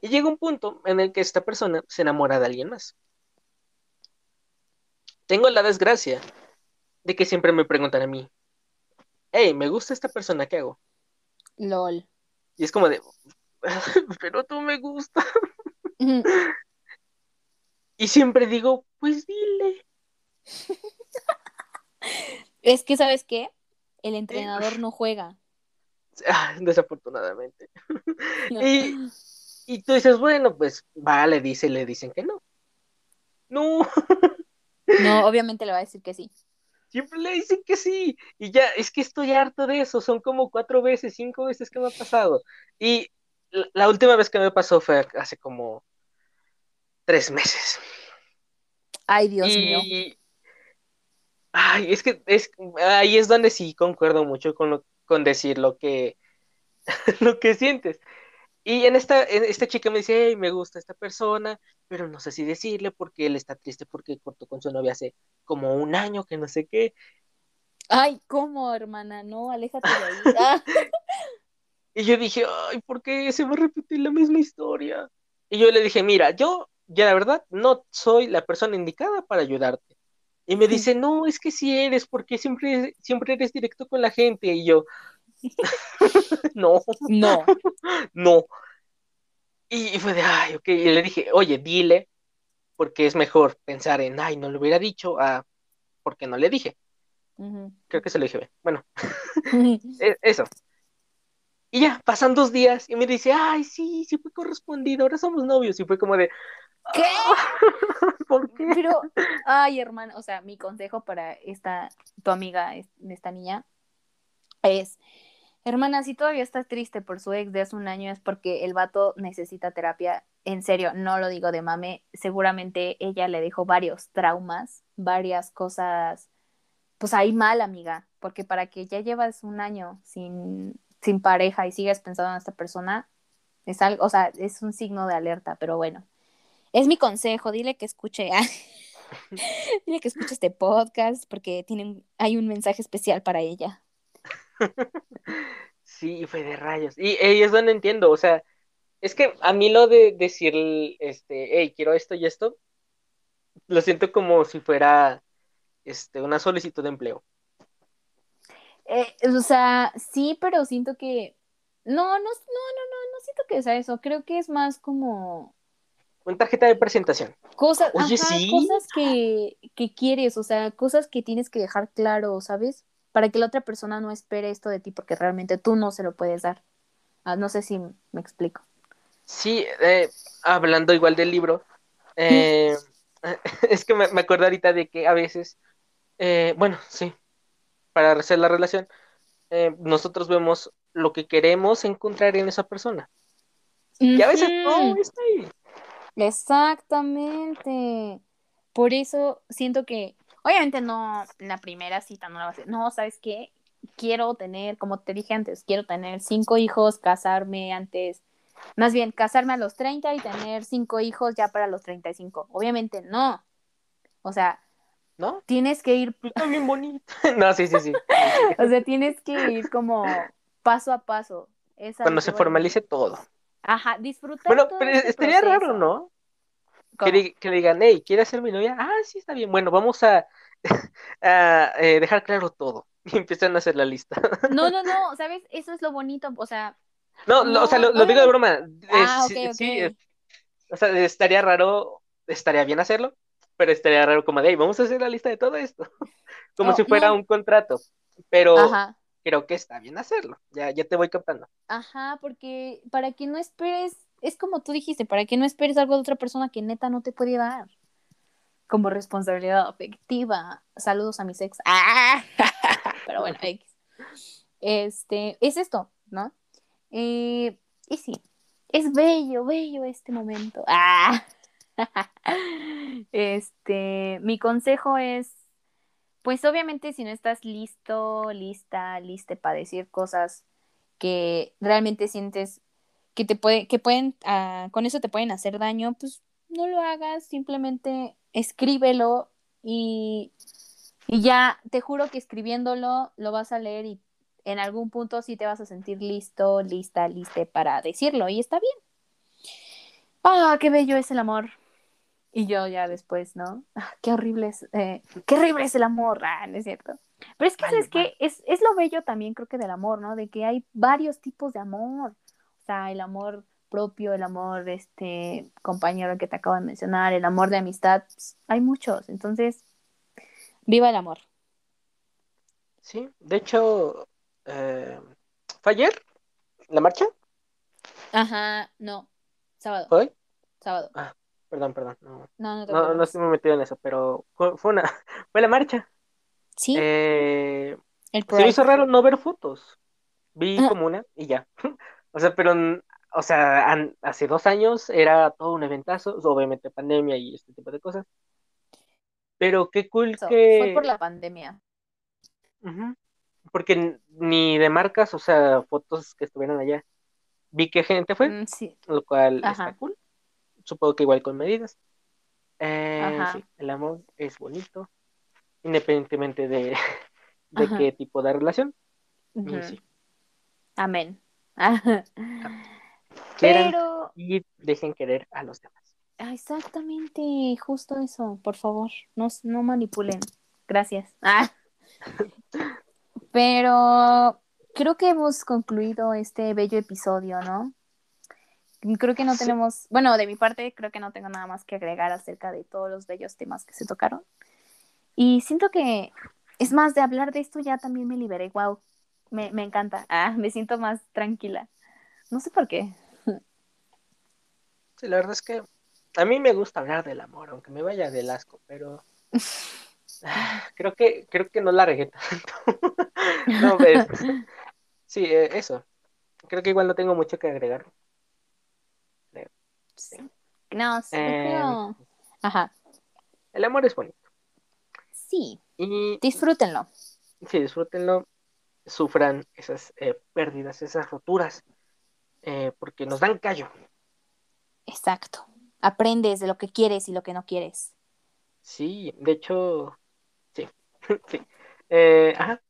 Y llega un punto en el que esta persona se enamora de alguien más. Tengo la desgracia de que siempre me preguntan a mí, hey, me gusta esta persona, ¿qué hago? LOL. Y es como de, pero tú me gusta. y siempre digo, pues dile. es que, ¿sabes qué? El entrenador no juega. Ah, desafortunadamente. No. y, y tú dices, bueno, pues vale, dice, le dicen que no. No. no, obviamente le va a decir que sí. Siempre le dicen que sí. Y ya, es que estoy harto de eso. Son como cuatro veces, cinco veces que me ha pasado. Y la última vez que me pasó fue hace como tres meses. Ay, Dios y... mío. Ay, es que es, ahí es donde sí concuerdo mucho con, lo, con decir lo que, lo que sientes. Y en esta, en esta chica me dice, hey, me gusta esta persona, pero no sé si decirle porque él está triste porque cortó con su novia hace como un año, que no sé qué. Ay, ¿cómo, hermana? No, aléjate de ahí. Ah. y yo dije, ay, ¿por qué se va a repetir la misma historia? Y yo le dije, mira, yo, ya la verdad, no soy la persona indicada para ayudarte. Y me dice, no, es que sí eres, porque siempre, siempre eres directo con la gente. Y yo, no, no, no. Y fue de, ay, ok. Y le dije, oye, dile, porque es mejor pensar en, ay, no le hubiera dicho, a, porque no le dije. Uh -huh. Creo que se lo dije, bueno, eso. Y ya, pasan dos días y me dice, ay, sí, sí fue correspondido, ahora somos novios. Y fue como de, ¿qué? ¿Por qué? Pero, ay, hermana, o sea, mi consejo para esta, tu amiga, esta niña, es, hermana, si todavía estás triste por su ex de hace un año es porque el vato necesita terapia. En serio, no lo digo de mame, seguramente ella le dejó varios traumas, varias cosas, pues ahí mal, amiga, porque para que ya llevas un año sin, sin pareja y sigas pensando en esta persona, es algo, o sea, es un signo de alerta, pero bueno. Es mi consejo, dile que escuche, dile que escuche este podcast porque tienen, hay un mensaje especial para ella. Sí, fue de rayos. Y, y es donde entiendo, o sea, es que a mí lo de decir, este, hey, quiero esto y esto, lo siento como si fuera este, una solicitud de empleo. Eh, o sea, sí, pero siento que. No, no, no, no, no, no siento que sea eso. Creo que es más como. Una tarjeta de presentación. Cosas, Oye, ajá, sí. cosas que, que quieres, o sea, cosas que tienes que dejar claro, ¿sabes? Para que la otra persona no espere esto de ti, porque realmente tú no se lo puedes dar. Ah, no sé si me explico. Sí, eh, hablando igual del libro, eh, es que me, me, acuerdo ahorita de que a veces, eh, bueno, sí, para hacer la relación, nosotros vemos lo que queremos encontrar en esa persona. Y a veces no Ujú, está ahí. Exactamente. Por eso siento que, obviamente no, la primera cita no la va a hacer. No, ¿sabes qué? Quiero tener, como te dije antes, quiero tener cinco hijos, casarme antes, más bien casarme a los 30 y tener cinco hijos ya para los 35. Obviamente no. O sea, ¿No? tienes que ir, está bien bonito. No, sí, sí, sí. o sea, tienes que ir como paso a paso. Cuando se formalice todo. Ajá, disfrutar Bueno, todo pero estaría raro. ¿no? Que, le digan, hey, ¿quieres ser mi novia? Ah, sí, está bien. Bueno, vamos a, a, eh, dejar claro todo. Y empiezan a hacer la lista. No, no, no, ¿sabes? Eso es lo bonito, o sea, No, lo- o sea, no, lo, lo digo de broma. Eh, Ah, sí, ok, ok. sí, eh, o sea, estaría raro, estaría bien hacerlo, pero estaría raro como de, hey, vamos a hacer la lista de todo esto. Como si fuera no, un contrato. Pero ajá, creo que está bien hacerlo. Ya, ya te voy captando. ajá, porque para que no esperes, es como tú dijiste, para que no esperes algo de otra persona que neta no te puede dar. Como responsabilidad afectiva. Saludos a mis ex. Ah, pero bueno, X. Este, es esto, ¿no? Eh, y sí, es bello, bello este momento. Ah. Este, mi consejo es, pues obviamente si no estás listo, lista, liste para decir cosas que realmente sientes que te puede, que pueden, ah, con eso te pueden hacer daño, pues no lo hagas, simplemente escríbelo y, y ya te juro que escribiéndolo lo vas a leer y en algún punto sí te vas a sentir listo, lista, liste para decirlo y está bien. Ah, qué bello es el amor. Y yo ya después, ¿no? Ah, qué horrible es, eh, qué horrible es el amor, ah, no es cierto. Pero es que, Vale, ¿sabes vale. qué? Es, es lo bello también, creo que del amor, ¿no? De que hay varios tipos de amor. Sea, el amor propio, el amor, este, compañero que te acabo de mencionar, el amor de amistad, pues, hay muchos. Entonces, viva el amor. Sí, de hecho, eh, ¿fue ayer la marcha? Ajá, no, sábado, ¿Fue hoy? sábado. Ah, perdón, perdón. No, No, no te no, estoy muy metido en eso, pero fue, una, fue la marcha. Sí, Eh, el se hizo raro no ver fotos. Vi Ah, como una y ya. O sea, pero, o sea, an- hace dos años era todo un eventazo, obviamente pandemia y este tipo de cosas. Pero qué cool eso, fue por que, la pandemia. ujú, porque ni de marcas, o sea, fotos que estuvieran allá, vi que gente fue, Mm, sí, lo cual está ajá, cool. Supongo que igual con medidas. Eh, sí, el amor es bonito, independientemente de, de qué tipo de relación. Ujú. sí, Amén. quieran Pero, y dejen querer a los demás. ah, exactamente, justo eso, por favor, no, no manipulen. Gracias. Ah, pero creo que hemos concluido este bello episodio, ¿no? Creo que no Sí, tenemos, bueno, de mi parte creo que no tengo nada más que agregar acerca de todos los bellos temas que se tocaron. Y siento que es más de hablar de esto ya también me liberé. Wow, me, me encanta. Ah, me siento más tranquila. No sé por qué. sí, la verdad es que a mí me gusta hablar del amor, aunque me vaya del asco, pero ah, creo que creo que no la regué tanto. No, ves. Sí, eh, eso. Creo que igual no tengo mucho que agregar. Sí. No, sí, Eh, creo. Ajá. el amor es bonito. Sí, Y disfrútenlo. sí, disfrútenlo, sufran esas eh, pérdidas, esas roturas, eh, porque nos dan callo. Exacto. Aprendes de lo que quieres y lo que no quieres. Sí, de hecho, sí, sí. Eh, ajá,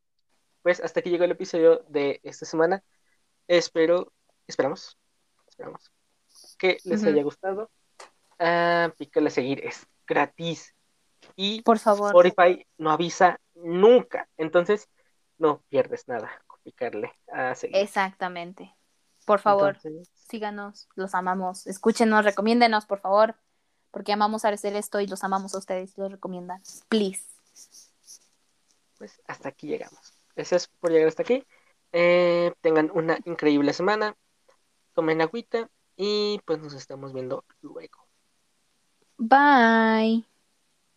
pues hasta aquí llegó el episodio de esta semana. Espero, esperamos, esperamos que les haya gustado. Ah, pícale a seguir, es gratis. Y Por favor. Spotify no avisa nunca, entonces no pierdes nada con picarle a seguir. Exactamente. Por favor, Entonces, síganos, los amamos. Escúchenos, recomiéndenos, por favor. Porque amamos a hacer esto y los amamos a ustedes, los recomiendan. Please. pues hasta aquí llegamos. Gracias por llegar hasta aquí. Eh, tengan una increíble semana. Tomen agüita y pues nos estamos viendo luego. Bye.